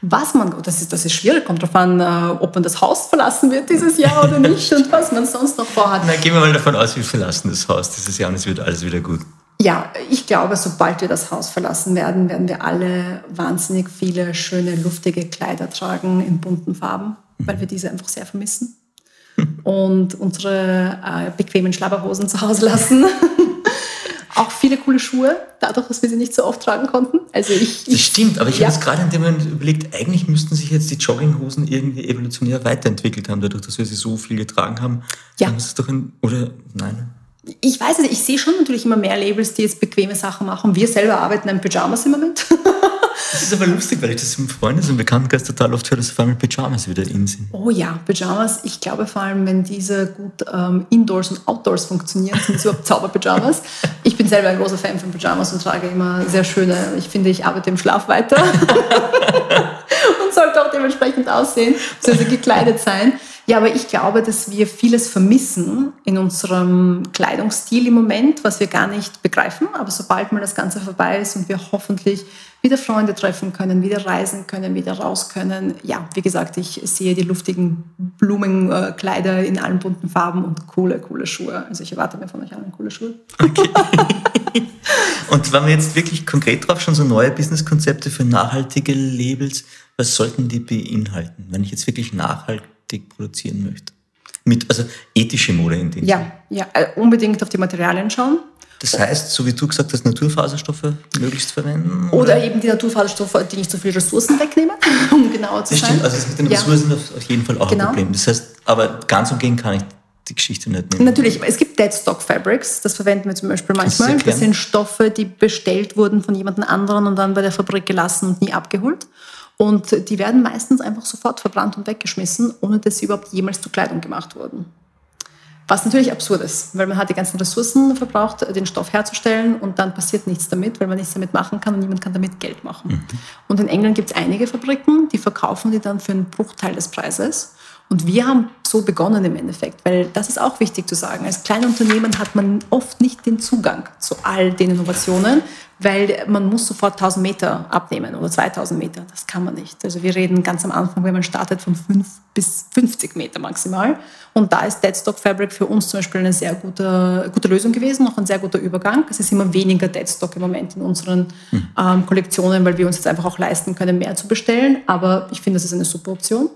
Was man, das ist, das ist schwierig, kommt darauf an, äh, ob man das Haus verlassen wird dieses Jahr oder (laughs) nicht und was man sonst noch vorhat. Na, gehen wir mal davon aus, wir verlassen das Haus dieses Jahr und es wird alles wieder gut. Ja, ich glaube, sobald wir das Haus verlassen werden, werden wir alle wahnsinnig viele schöne, luftige Kleider tragen in bunten Farben, mhm. weil wir diese einfach sehr vermissen. und unsere äh, bequemen Schlabberhosen zu Hause lassen. (laughs) auch viele coole Schuhe, dadurch, dass wir sie nicht so oft tragen konnten. Also ich, das stimmt, aber ich ja. habe jetzt gerade in dem Moment überlegt, eigentlich müssten sich jetzt die Jogginghosen irgendwie evolutionär weiterentwickelt haben, dadurch, dass wir sie so viel getragen haben. Ja. Ist es doch ein, oder nein? Ich weiß nicht, ich sehe schon natürlich immer mehr Labels, die jetzt bequeme Sachen machen. Wir selber arbeiten in Pyjamas im Moment. (laughs) Das ist aber lustig, weil ich das im Freundes- und Bekanntenkreis total oft höre, dass vor allem Pyjamas wieder in sind. Oh ja, Pyjamas. Ich glaube vor allem, wenn diese gut ähm, Indoors und Outdoors funktionieren, sind es überhaupt Zauberpyjamas. Ich bin selber ein großer Fan von Pyjamas und trage immer sehr schöne. Ich finde, ich arbeite im Schlaf weiter (laughs) (laughs) und sollte auch dementsprechend aussehen, also gekleidet sein. Ja, aber ich glaube, dass wir vieles vermissen in unserem Kleidungsstil im Moment, was wir gar nicht begreifen. Aber sobald mal das Ganze vorbei ist und wir hoffentlich wieder Freunde treffen können, wieder reisen können, wieder raus können. Ja, wie gesagt, ich sehe die luftigen Blumenkleider in allen bunten Farben und coole, coole Schuhe. Also ich erwarte mir von euch allen coole Schuhe. Okay. (laughs) und wenn wir jetzt wirklich konkret drauf schon so neue Businesskonzepte für nachhaltige Labels, was sollten die beinhalten, wenn ich jetzt wirklich nachhaltig produzieren möchte? Mit, also ethische Mode in dem Ja, ja, äh, unbedingt auf die Materialien schauen. Das heißt, so wie du gesagt hast, Naturfaserstoffe möglichst verwenden? Oder, oder eben die Naturfaserstoffe, die nicht so viele Ressourcen wegnehmen, (laughs) um genauer zu das sein. Stimmt, also das mit den Ressourcen ist auf jeden Fall auch genau. ein Problem. Das heißt, aber ganz umgehen kann ich die Geschichte nicht nehmen. Natürlich, es gibt Deadstock Fabrics, das verwenden wir zum Beispiel manchmal. Das sind Stoffe, die bestellt wurden von jemand anderen und dann bei der Fabrik gelassen und nie abgeholt. Und die werden meistens einfach sofort verbrannt und weggeschmissen, ohne dass sie überhaupt jemals zu Kleidung gemacht wurden. Was natürlich absurd ist, weil man hat die ganzen Ressourcen verbraucht, den Stoff herzustellen und dann passiert nichts damit, weil man nichts damit machen kann und niemand kann damit Geld machen. Mhm. Und in England gibt es einige Fabriken, die verkaufen die dann für einen Bruchteil des Preises. Und wir haben so begonnen im Endeffekt, weil das ist auch wichtig zu sagen. Als Kleinunternehmen hat man oft nicht den Zugang zu all den Innovationen, weil man muss sofort 1000 Meter abnehmen oder 2000 Meter. Das kann man nicht. Also wir reden ganz am Anfang, wenn man startet, von 5 bis 50 Meter maximal. Und da ist Deadstock Fabric für uns zum Beispiel eine sehr gute, gute Lösung gewesen, auch ein sehr guter Übergang. Es ist immer weniger Deadstock im Moment in unseren hm. ähm, Kollektionen, weil wir uns jetzt einfach auch leisten können, mehr zu bestellen. Aber ich finde, das ist eine super Option.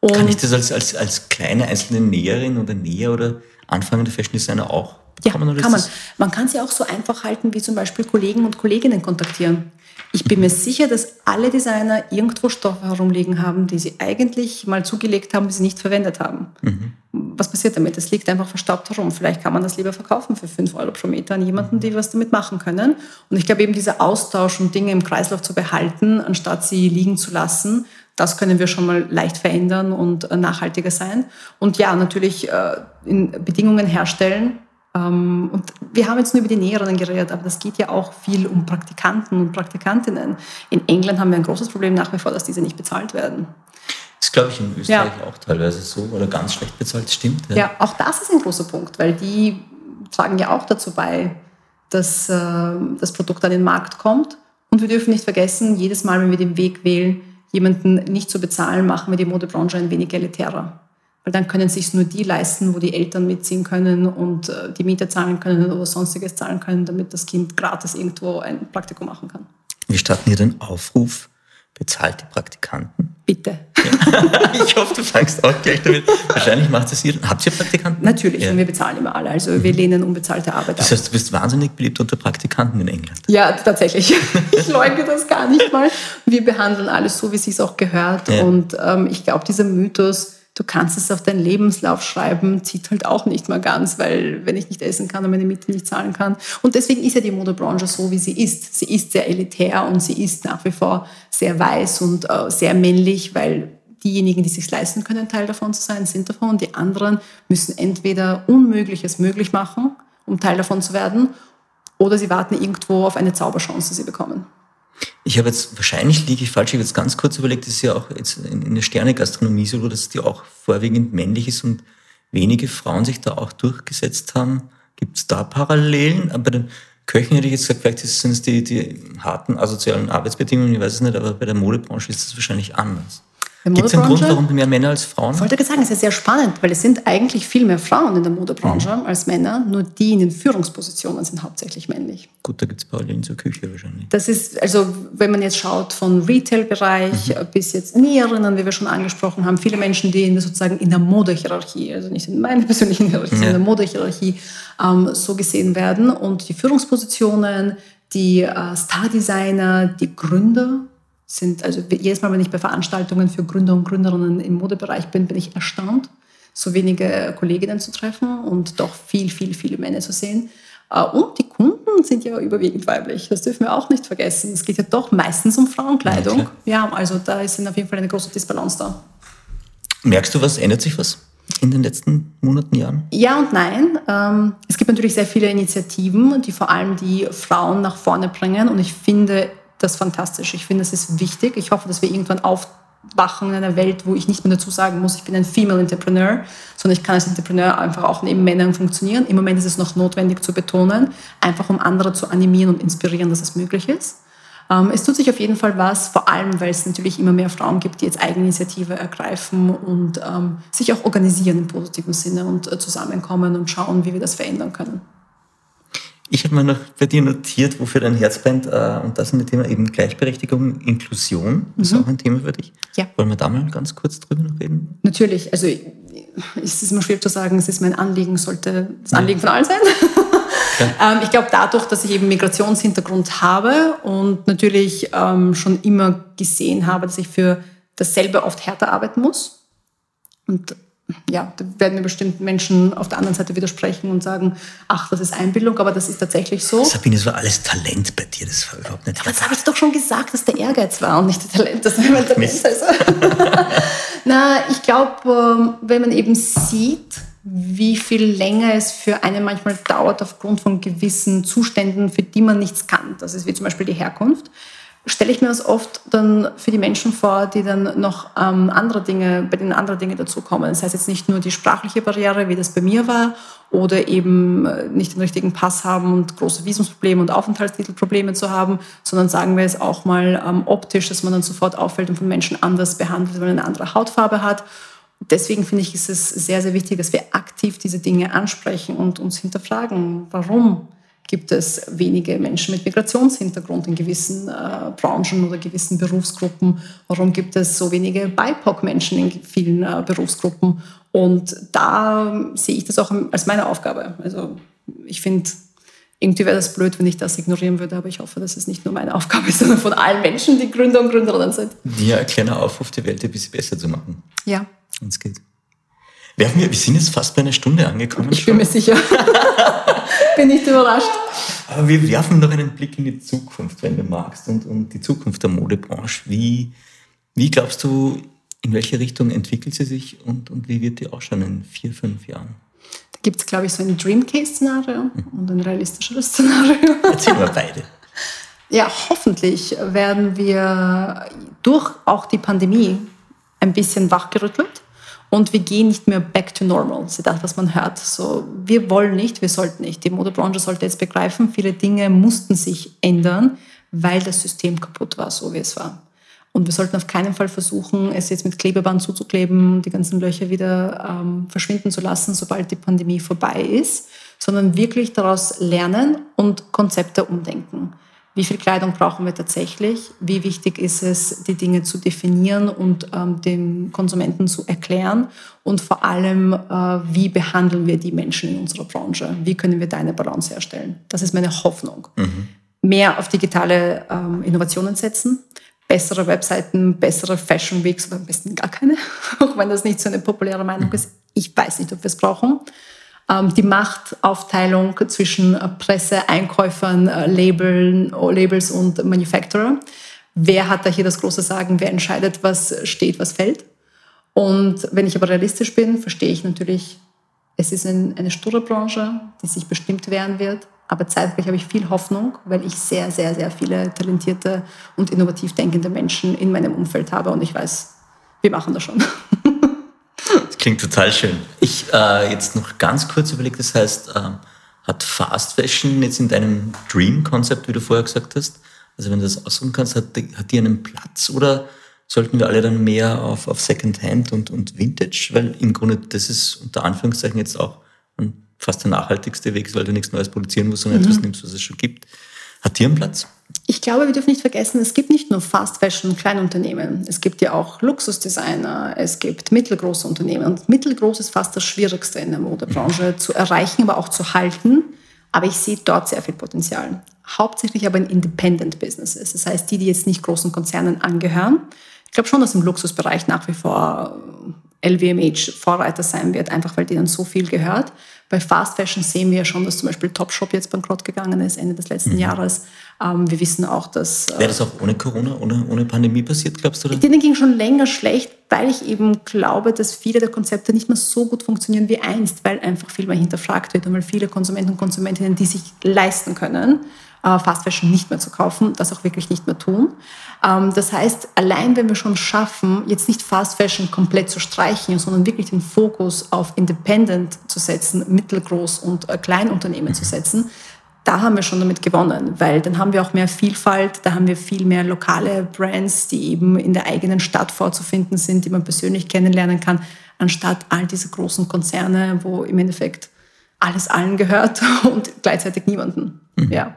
Und Kann ich das als, als, als kleine einzelne Näherin oder Näher oder anfangende Fashion Designer auch bekommen? Ja, kann man. Man kann sie auch so einfach halten, wie zum Beispiel Kollegen und Kolleginnen kontaktieren. Ich bin mhm. mir sicher, dass alle Designer irgendwo Stoffe herumliegen haben, die sie eigentlich mal zugelegt haben, die sie nicht verwendet haben. Mhm. Was passiert damit? Es liegt einfach verstaubt herum. Vielleicht kann man das lieber verkaufen für 5 Euro pro Meter an jemanden, die was damit machen können. Und ich glaube eben, dieser Austausch, um Dinge im Kreislauf zu behalten, anstatt sie liegen zu lassen, das können wir schon mal leicht verändern und äh, nachhaltiger sein. Und ja, natürlich äh, in Bedingungen herstellen. Ähm, und wir haben jetzt nur über die Näherinnen geredet, aber das geht ja auch viel um Praktikanten und Praktikantinnen. In England haben wir ein großes Problem nach wie vor, dass diese nicht bezahlt werden. Das glaube ich in Österreich ja. auch teilweise so oder ganz schlecht bezahlt, stimmt. Ja. ja, auch das ist ein großer Punkt, weil die tragen ja auch dazu bei, dass äh, das Produkt an den Markt kommt. Und wir dürfen nicht vergessen, jedes Mal, wenn wir den Weg wählen, jemanden nicht zu bezahlen, machen wir die Modebranche ein wenig elitärer. Weil dann können sich nur die leisten, wo die Eltern mitziehen können und äh, die Miete zahlen können oder sonstiges zahlen können, damit das Kind gratis irgendwo ein Praktikum machen kann. Wir starten hier den Aufruf, bezahlt die Praktikanten. Bitte. Ja. (laughs) ich hoffe, du fangst auch gleich damit. Wahrscheinlich macht es ihr. Habt ihr Praktikanten? Natürlich, ja. und wir bezahlen immer alle. Also wir lehnen unbezahlte Arbeit ab. Das heißt, du bist wahnsinnig beliebt unter Praktikanten in England. Ja, tatsächlich. (laughs) Ich leugne das gar nicht mal. Wir behandeln alles so, wie es sich auch gehört. Ja. Und ähm, ich glaube, dieser Mythos, du kannst es auf deinen Lebenslauf schreiben, zieht halt auch nicht mal ganz, weil wenn ich nicht essen kann und meine Miete nicht zahlen kann. Und deswegen ist ja die Modebranche so, wie sie ist. Sie ist sehr elitär und sie ist nach wie vor sehr weiß und äh, sehr männlich, weil diejenigen, die sich leisten können, Teil davon zu sein, sind davon. Die anderen müssen entweder Unmögliches möglich machen, um Teil davon zu werden, oder sie warten irgendwo auf eine Zauberchance, die sie bekommen. Ich habe jetzt, wahrscheinlich liege ich falsch, ich habe jetzt ganz kurz überlegt, das ist ja auch jetzt in der Sterne-Gastronomie so, dass die auch vorwiegend männlich ist und wenige Frauen sich da auch durchgesetzt haben. Gibt es da Parallelen? Aber bei den Köchen hätte ich jetzt gesagt, vielleicht sind es die, die harten asozialen Arbeitsbedingungen, ich weiß es nicht, aber bei der Modebranche ist es wahrscheinlich anders. Gibt es einen Grund, warum mehr Männer als Frauen? Ich wollte sagen, es ist sehr spannend, weil es sind eigentlich viel mehr Frauen in der Modebranche mhm. als Männer, nur die in den Führungspositionen sind hauptsächlich männlich. Gut, da gibt es Parallelen zur Küche wahrscheinlich. Das ist, also wenn man jetzt schaut von Retail-Bereich mhm. bis jetzt Näherinnen, wie wir schon angesprochen haben, viele Menschen, die in sozusagen in der Modehierarchie, also nicht in meiner persönlichen Hierarchie, ja. in der Modehierarchie ähm, so gesehen werden und die Führungspositionen, die äh, Star-Designer, die Gründer, sind, also jedes Mal, wenn ich bei Veranstaltungen für Gründer und Gründerinnen im Modebereich bin, bin ich erstaunt, so wenige Kolleginnen zu treffen und doch viel, viel, viele Männer zu sehen. Äh, und die Kunden sind ja überwiegend weiblich. Das dürfen wir auch nicht vergessen. Es geht ja doch meistens um Frauenkleidung. Okay. Ja, also da ist auf jeden Fall eine große Disbalance da. Merkst du was? Ändert sich was? in den letzten Monaten, Jahren? Ja und nein. Ähm, es gibt natürlich sehr viele Initiativen, die vor allem die Frauen nach vorne bringen. Und ich finde, das fantastisch. Ich finde, es ist wichtig. Ich hoffe, dass wir irgendwann aufwachen in einer Welt, wo ich nicht mehr dazu sagen muss, ich bin ein Female Entrepreneur, sondern ich kann als Entrepreneur einfach auch neben Männern funktionieren. Im Moment ist es noch notwendig zu betonen, einfach um andere zu animieren und inspirieren, dass es möglich ist. Ähm, es tut sich auf jeden Fall was, vor allem weil es natürlich immer mehr Frauen gibt, die jetzt Eigeninitiative ergreifen und ähm, sich auch organisieren im positiven Sinne und äh, zusammenkommen und schauen, wie wir das verändern können. Ich habe mir noch bei dir notiert, wofür dein Herz brennt, äh, und das ist mit Thema eben Gleichberechtigung, Inklusion. Das mhm. ist auch ein Thema für dich. Ja. Wollen wir da mal ganz kurz drüber noch reden? Natürlich. Also es ist immer schwierig zu sagen, es ist mein Anliegen, sollte das Anliegen ja. von allen sein. Ja. (laughs) ähm, ich glaube, dadurch, dass ich eben Migrationshintergrund habe und natürlich ähm, schon immer gesehen habe, dass ich für dasselbe oft härter arbeiten muss. Und ja, da werden mir bestimmt Menschen auf der anderen Seite widersprechen und sagen, ach, das ist Einbildung, aber das ist tatsächlich so. Sabine, das war alles Talent bei dir, das war überhaupt nicht. Aber das habe ich doch schon gesagt, dass der Ehrgeiz war und nicht der Talent, das war mein Talent. Also. (laughs) Na, ich glaube, ähm, wenn man eben sieht, wie viel länger es für einen manchmal dauert aufgrund von gewissen Zuständen, für die man nichts kann. Das ist wie zum Beispiel die Herkunft stelle ich mir das oft dann für die Menschen vor, die dann noch ähm, andere Dinge, bei denen andere Dinge dazukommen. Das heißt jetzt nicht nur die sprachliche Barriere, wie das bei mir war, oder eben äh, nicht den richtigen Pass haben und große Visumsprobleme und Aufenthaltstitelprobleme zu haben, sondern sagen wir es auch mal ähm, optisch, dass man dann sofort auffällt und von Menschen anders behandelt, weil man eine andere Hautfarbe hat. Deswegen finde ich, ist es sehr, sehr wichtig, dass wir aktiv diese Dinge ansprechen und uns hinterfragen, warum gibt es wenige Menschen mit Migrationshintergrund in gewissen äh, Branchen oder gewissen Berufsgruppen? Warum gibt es so wenige BIPOC-Menschen in vielen äh, Berufsgruppen? Und da sehe ich das auch als meine Aufgabe. Also ich finde, irgendwie wäre das blöd, wenn ich das ignorieren würde, aber ich hoffe, dass es nicht nur meine Aufgabe ist, (laughs) sondern von allen Menschen, die Gründer und Gründerinnen sind. Ja, ein kleiner Aufruf, die Welt ein bisschen besser zu machen. Ja. Wenn es geht. Werfen wir, wir sind jetzt fast bei einer Stunde angekommen. Ich bin mir sicher. (laughs) bin nicht überrascht. Aber wir werfen noch einen Blick in die Zukunft, wenn du magst, und, und die Zukunft der Modebranche. Wie, wie glaubst du, in welche Richtung entwickelt sie sich und, und wie wird die ausschauen in vier, fünf Jahren? Da gibt es, glaube ich, so ein Dream Case-Szenario mhm. und ein realistischeres Szenario. (laughs) Erzähl mal beide. Ja, hoffentlich werden wir durch auch die Pandemie ein bisschen wachgerüttelt Und wir gehen nicht mehr back to normal. Das ist das, was man hört. So, wir wollen nicht, wir sollten nicht. Die Modebranche sollte jetzt begreifen, viele Dinge mussten sich ändern, weil das System kaputt war, so wie es war. Und wir sollten auf keinen Fall versuchen, es jetzt mit Klebeband zuzukleben, die ganzen Löcher wieder ähm, verschwinden zu lassen, sobald die Pandemie vorbei ist, sondern wirklich daraus lernen und Konzepte umdenken. Wie viel Kleidung brauchen wir tatsächlich? Wie wichtig ist es, die Dinge zu definieren und ähm, dem Konsumenten zu erklären? Und vor allem, äh, wie behandeln wir die Menschen in unserer Branche? Wie können wir da eine Balance herstellen? Das ist meine Hoffnung. Mhm. Mehr auf digitale ähm, Innovationen setzen, bessere Webseiten, bessere Fashion Weeks oder am besten gar keine, (laughs) auch wenn das nicht so eine populäre Meinung mhm. ist. Ich weiß nicht, ob wir es brauchen. Ähm, die Machtaufteilung zwischen Presse, Einkäufern, äh, Labeln, Labels und Manufacturer. Wer hat da hier das große Sagen? Wer entscheidet, was steht, was fällt? Und wenn ich aber realistisch bin, verstehe ich natürlich, es ist eine sture Branche, die sich bestimmt wehren wird. Aber zeitgleich habe ich viel Hoffnung, weil ich sehr, sehr, sehr viele talentierte und innovativ denkende Menschen in meinem Umfeld habe. Und ich weiß, wir machen das schon. (laughs) Das klingt total schön. Ich äh, jetzt noch ganz kurz überlegt, das heißt, ähm, hat Fast Fashion jetzt in deinem Dream-Konzept, wie du vorher gesagt hast, also wenn du das aussuchen kannst, hat die, hat die einen Platz oder sollten wir alle dann mehr auf, auf Secondhand und, und Vintage? Weil im Grunde das ist unter Anführungszeichen jetzt auch fast der nachhaltigste Weg, weil du nichts Neues produzieren musst, sondern mhm. etwas nimmst, was es schon gibt. Hat die einen Platz? Ich glaube, wir dürfen nicht vergessen, es gibt nicht nur Fast Fashion Kleinunternehmen. Es gibt ja auch Luxusdesigner, es gibt mittelgroße Unternehmen. Und mittelgroß ist fast das Schwierigste in der Modebranche (laughs) zu erreichen, aber auch zu halten. Aber ich sehe dort sehr viel Potenzial. Hauptsächlich aber in Independent Businesses. Das heißt, die, die jetzt nicht großen Konzernen angehören. Ich glaube schon, dass im Luxusbereich nach wie vor LVMH Vorreiter sein wird, einfach weil denen so viel gehört. Bei Fast Fashion sehen wir ja schon, dass zum Beispiel Topshop jetzt bankrott gegangen ist, Ende des letzten mhm. Jahres. Ähm, wir wissen auch, dass... Wäre das auch ohne Corona, ohne, ohne Pandemie passiert, glaubst du? Oder? Denen ging schon länger schlecht, weil ich eben glaube, dass viele der Konzepte nicht mehr so gut funktionieren wie einst, weil einfach viel mehr hinterfragt wird und weil viele Konsumenten und Konsumentinnen, die sich leisten können, äh, Fast Fashion nicht mehr zu kaufen, das auch wirklich nicht mehr tun. Ähm, das heißt, allein wenn wir schon schaffen, jetzt nicht Fast Fashion komplett zu streichen, sondern wirklich den Fokus auf Independent zu setzen, Mittelgroß- und äh, Kleinunternehmen zu setzen, da haben wir schon damit gewonnen, weil dann haben wir auch mehr Vielfalt, da haben wir viel mehr lokale Brands, die eben in der eigenen Stadt vorzufinden sind, die man persönlich kennenlernen kann, anstatt all diese großen Konzerne, wo im Endeffekt alles allen gehört (laughs) und gleichzeitig niemanden. Mhm. Ja.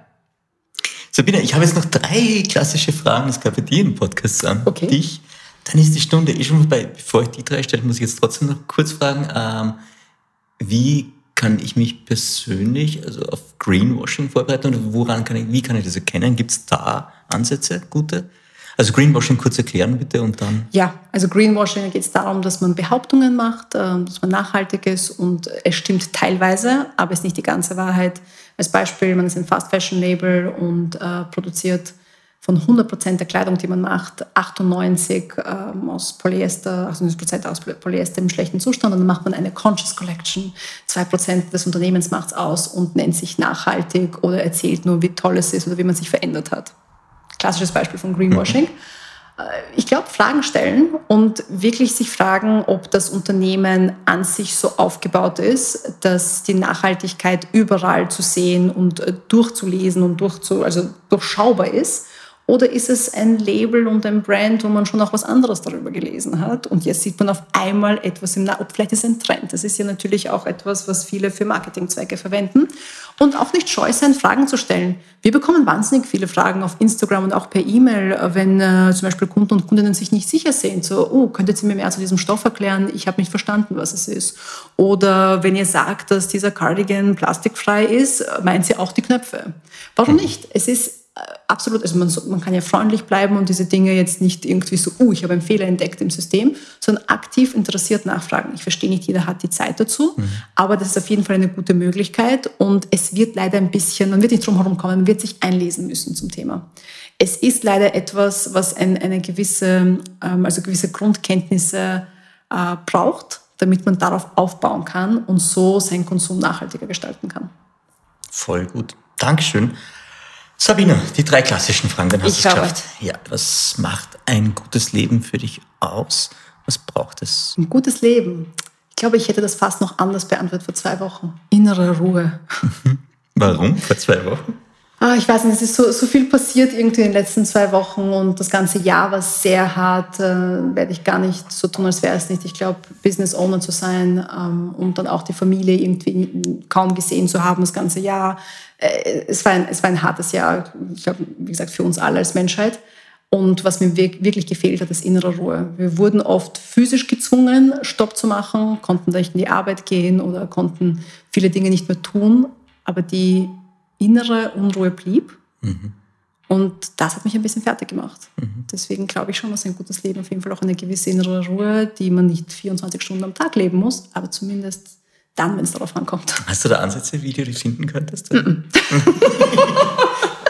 Sabine, ich habe jetzt noch drei klassische Fragen, das gab bei dir im Podcast an okay. dich. Dann ist die Stunde eh schon vorbei. Bevor ich die drei stelle, muss ich jetzt trotzdem noch kurz fragen, ähm, wie kann ich mich persönlich also auf Greenwashing vorbereiten oder woran kann ich, wie kann ich das erkennen? Gibt es da Ansätze, gute? Also Greenwashing kurz erklären bitte und dann. Ja, also Greenwashing geht es darum, dass man Behauptungen macht, ähm, dass man nachhaltig ist und es stimmt teilweise, aber es ist nicht die ganze Wahrheit. Als Beispiel, man ist ein Fast Fashion Label und äh, produziert von 100 Prozent der Kleidung, die man macht, 98 ähm, aus Polyester, 98 Prozent aus Polyester im schlechten Zustand und dann macht man eine Conscious Collection. 2 Prozent des Unternehmens macht es aus und nennt sich nachhaltig oder erzählt nur, wie toll es ist oder wie man sich verändert hat klassisches Beispiel von Greenwashing. Äh, ich glaube, Fragen stellen und wirklich sich fragen, ob das Unternehmen an sich so aufgebaut ist, dass die Nachhaltigkeit überall zu sehen und äh, durchzulesen und durchzu, also durchschaubar ist oder ist es ein Label und ein Brand, wo man schon auch was anderes darüber gelesen hat? Und jetzt sieht man auf einmal etwas im Nachhinein. Vielleicht ist es ein Trend. Das ist ja natürlich auch etwas, was viele für Marketingzwecke verwenden. Und auch nicht scheu sein, Fragen zu stellen. Wir bekommen wahnsinnig viele Fragen auf Instagram und auch per E-Mail, wenn äh, zum Beispiel Kunden und Kundinnen sich nicht sicher sind. So, oh, könntet ihr mir mehr zu diesem Stoff erklären? Ich habe nicht verstanden, was es ist. Oder wenn ihr sagt, dass dieser Cardigan plastikfrei ist, meint sie auch die Knöpfe. Warum nicht? Es ist absolut, also man, man, kann ja freundlich bleiben und diese Dinge jetzt nicht irgendwie so, uh, ich habe einen Fehler entdeckt im System, sondern aktiv interessiert nachfragen. Ich verstehe nicht, jeder hat die Zeit dazu, mhm. aber das ist auf jeden Fall eine gute Möglichkeit und es wird leider ein bisschen, man wird nicht drum herum kommen, man wird sich einlesen müssen zum Thema. Es ist leider etwas, was ein, eine gewisse, ähm, also gewisse Grundkenntnisse äh, braucht, damit man darauf aufbauen kann und so seinen Konsum nachhaltiger gestalten kann. Voll gut. Dankeschön. Sabine, die drei klassischen Fragen, dann hast du es geschafft. Ja, was macht ein gutes Leben für dich aus? Was braucht es? Ein gutes Leben. Ich glaube, ich hätte das fast noch anders beantwortet vor zwei Wochen. Innere Ruhe. (laughs) Warum? Vor zwei Wochen? Ah, ich weiß nicht, es ist so, so viel passiert irgendwie in den letzten zwei Wochen und das ganze Jahr war sehr hart. Äh, werde ich gar nicht so tun, als wäre es nicht. Ich glaube, Business Owner zu sein ähm, und dann auch die Familie irgendwie kaum gesehen zu haben das ganze Jahr. Äh, es, war ein, es war ein hartes Jahr, ich glaube, wie gesagt, für uns alle als Menschheit. Und was mir wirklich gefehlt hat, ist innere Ruhe. Wir wurden oft physisch gezwungen, Stopp zu machen, konnten nicht in die Arbeit gehen oder konnten viele Dinge nicht mehr tun. Aber die innere Unruhe blieb. Mhm. Und das hat mich ein bisschen fertig gemacht. Mhm. Deswegen glaube ich schon, dass ein gutes Leben auf jeden Fall auch eine gewisse innere Ruhe, die man nicht 24 Stunden am Tag leben muss, aber zumindest dann, wenn es darauf ankommt. Hast du da Ansätze, wie du die finden könntest? (laughs)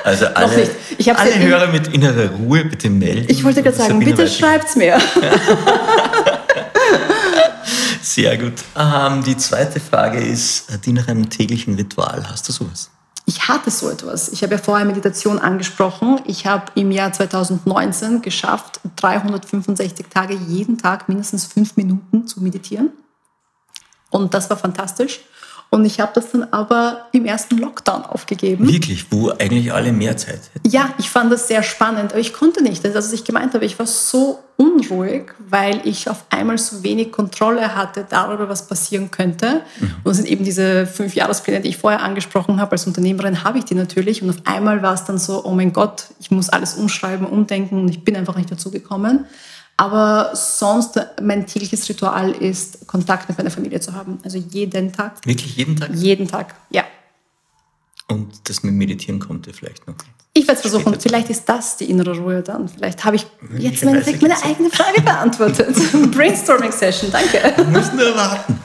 Also alle, alle Hörer mit innerer Ruhe bitte melden. Ich wollte gerade sagen, bitte schreibt es mir. (laughs) Sehr gut. Ähm, die zweite Frage ist die nach einem täglichen Ritual. Hast du sowas? Ich hatte so etwas. Ich habe ja vorher Meditation angesprochen. Ich habe im Jahr 2019 geschafft, 365 Tage jeden Tag mindestens fünf Minuten zu meditieren. Und das war fantastisch. Und ich habe das dann aber im ersten Lockdown aufgegeben. Wirklich, wo eigentlich alle mehr Zeit hätten. Ja, ich fand das sehr spannend, aber ich konnte nicht. Also, was ich gemeint habe, ich war so unruhig, weil ich auf einmal so wenig Kontrolle hatte darüber, was passieren könnte. Mhm. Und sind eben diese fünf Jahrespläne, die ich vorher angesprochen habe. Als Unternehmerin habe ich die natürlich. Und auf einmal war es dann so, oh mein Gott, ich muss alles umschreiben, umdenken und ich bin einfach nicht dazu gekommen. Aber sonst, mein tägliches Ritual ist, Kontakt mit meiner Familie zu haben. Also jeden Tag. Wirklich jeden Tag? Jeden Tag, ja. Und das mit Meditieren kommt dir vielleicht noch. Ich werde es versuchen. Vielleicht ist das die innere Ruhe dann. Vielleicht habe ich jetzt meine, meine eigene Frage beantwortet. (laughs) (laughs) Brainstorming-Session, danke. Wir müssen nur warten.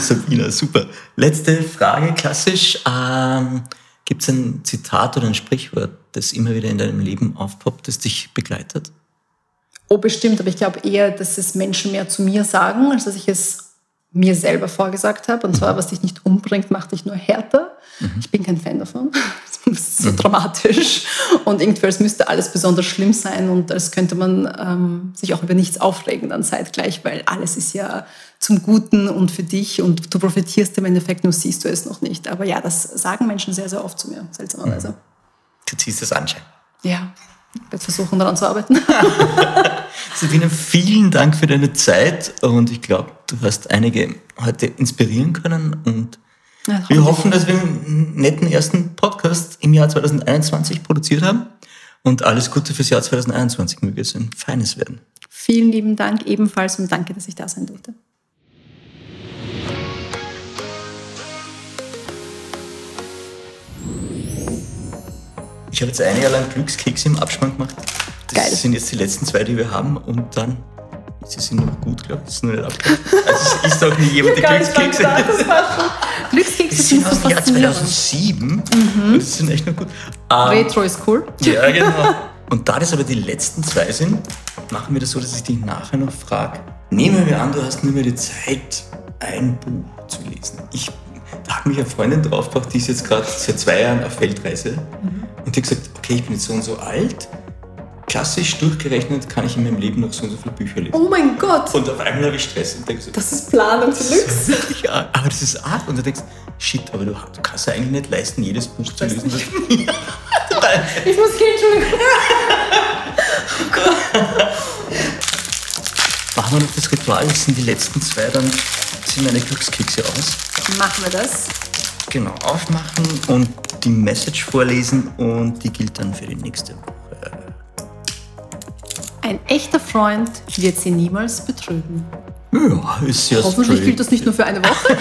Sabina, super. Letzte Frage, klassisch. Ähm, Gibt es ein Zitat oder ein Sprichwort, das immer wieder in deinem Leben aufpoppt, das dich begleitet? Oh, bestimmt, aber ich glaube eher, dass es Menschen mehr zu mir sagen, als dass ich es mir selber vorgesagt habe. Und zwar, mhm. was dich nicht umbringt, macht dich nur härter. Mhm. Ich bin kein Fan davon. (laughs) Das ist so mhm. dramatisch. Und irgendwie, es müsste alles besonders schlimm sein und als könnte man ähm, sich auch über nichts aufregen dann zeitgleich, weil alles ist ja zum Guten und für dich und du profitierst im Endeffekt, nur siehst du es noch nicht. Aber ja, das sagen Menschen sehr, sehr oft zu mir, seltsamerweise. Mhm. Du ziehst es anscheinend. Ja, ich werde versuchen, daran zu arbeiten. (laughs) Sabine, vielen Dank für deine Zeit und ich glaube, du hast einige heute inspirieren können und ja, wir hoffen, dass wir einen netten ersten Podcast im Jahr 2021 produziert haben und alles Gute fürs Jahr 2021 möge es ein feines werden. Vielen lieben Dank ebenfalls und danke, dass ich da sein durfte. Ich habe jetzt ein Jahr lang Glückskekse im Abspann gemacht. Das Geil. sind jetzt die letzten zwei, die wir haben. Und dann, sie sind noch gut, glaube ich. Das ist noch nicht abgelaufen. Also es ist auch nie (laughs) jemand die Glückskekse. Glückskekse sind aus dem Jahr 2007. Mhm. Und das sind echt noch gut. Um, Retro ist cool. Ja, genau. Und da das aber die letzten zwei sind, machen wir das so, dass ich dich nachher noch frage. Nehmen wir an, du hast nur mehr die Zeit, ein Buch zu lesen. Ich, da hat mich eine Freundin draufgebracht, die ist jetzt gerade seit zwei Jahren auf Weltreise. Mhm. Und die hat gesagt, okay, ich bin jetzt so und so alt. Klassisch durchgerechnet kann ich in meinem Leben noch so und so viele Bücher lesen. Oh mein Gott! Und auf einmal habe ich Stress und denke so, das ist Planung Deluxe. Wirklich, aber das ist Art. Und du denkst, shit, aber du, du kannst ja eigentlich nicht leisten, jedes Buch ich zu lesen. Das, ich muss gehen, Entschuldigung. oh. (laughs) Machen wir noch das Ritual, das sind die letzten zwei, dann sind meine Glückskekse aus. Machen wir das. Genau, aufmachen und die Message vorlesen und die gilt dann für die nächste Woche. Ein echter Freund wird sie niemals betrügen. Ja, ist ja Hoffentlich straight. gilt das nicht nur für eine Woche. (laughs)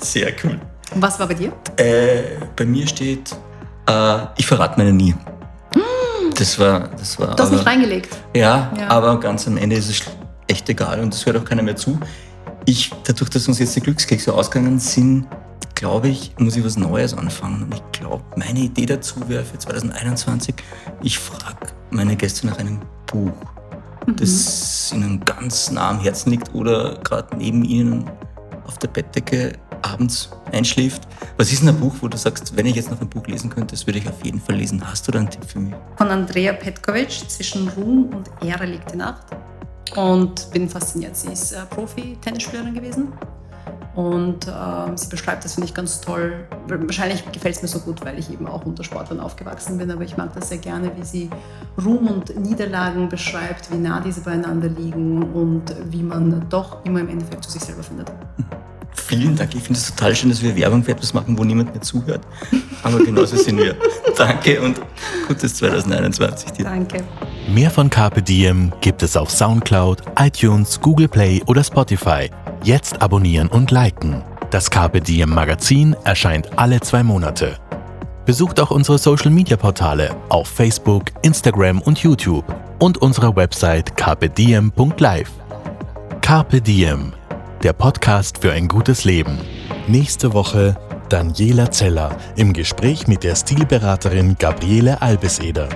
Sehr cool. Und was war bei dir? Äh, bei mir steht, äh, ich verrate meine nie. Das war, das war. Du hast aber, nicht reingelegt. Ja, ja, aber ganz am Ende ist es echt egal und das hört auch keiner mehr zu. Ich, dadurch, dass uns jetzt die Glückskekse ausgegangen sind, glaube ich, muss ich was Neues anfangen. Und ich glaube, meine Idee dazu wäre für 2021, ich frage meine Gäste nach einem Buch, mhm. das ihnen ganz nah am Herzen liegt oder gerade neben ihnen auf der Bettdecke abends einschläft. Was ist denn ein Buch, wo du sagst, wenn ich jetzt noch ein Buch lesen könnte, das würde ich auf jeden Fall lesen? Hast du da einen Tipp für mich? Von Andrea Petkovic, zwischen Ruhm und Ehre liegt die Nacht. Und bin fasziniert. Sie ist äh, Profi-Tennisspielerin gewesen. Und äh, sie beschreibt das, finde ich ganz toll. Wahrscheinlich gefällt es mir so gut, weil ich eben auch unter Sportlern aufgewachsen bin, aber ich mag das sehr gerne, wie sie Ruhm und Niederlagen beschreibt, wie nah diese beieinander liegen und wie man doch immer im Endeffekt zu sich selber findet. Vielen Dank. Ich finde es total schön, dass wir Werbung für etwas machen, wo niemand mehr zuhört. Aber genauso sind wir. (laughs) Danke und gutes 2021 dir. Danke. Mehr von Carpe Diem gibt es auf Soundcloud, iTunes, Google Play oder Spotify. Jetzt abonnieren und liken. Das Carpe Diem Magazin erscheint alle zwei Monate. Besucht auch unsere Social Media Portale auf Facebook, Instagram und YouTube und unsere Website carpediem.live. Carpe Diem, der Podcast für ein gutes Leben. Nächste Woche Daniela Zeller im Gespräch mit der Stilberaterin Gabriele Albeseder.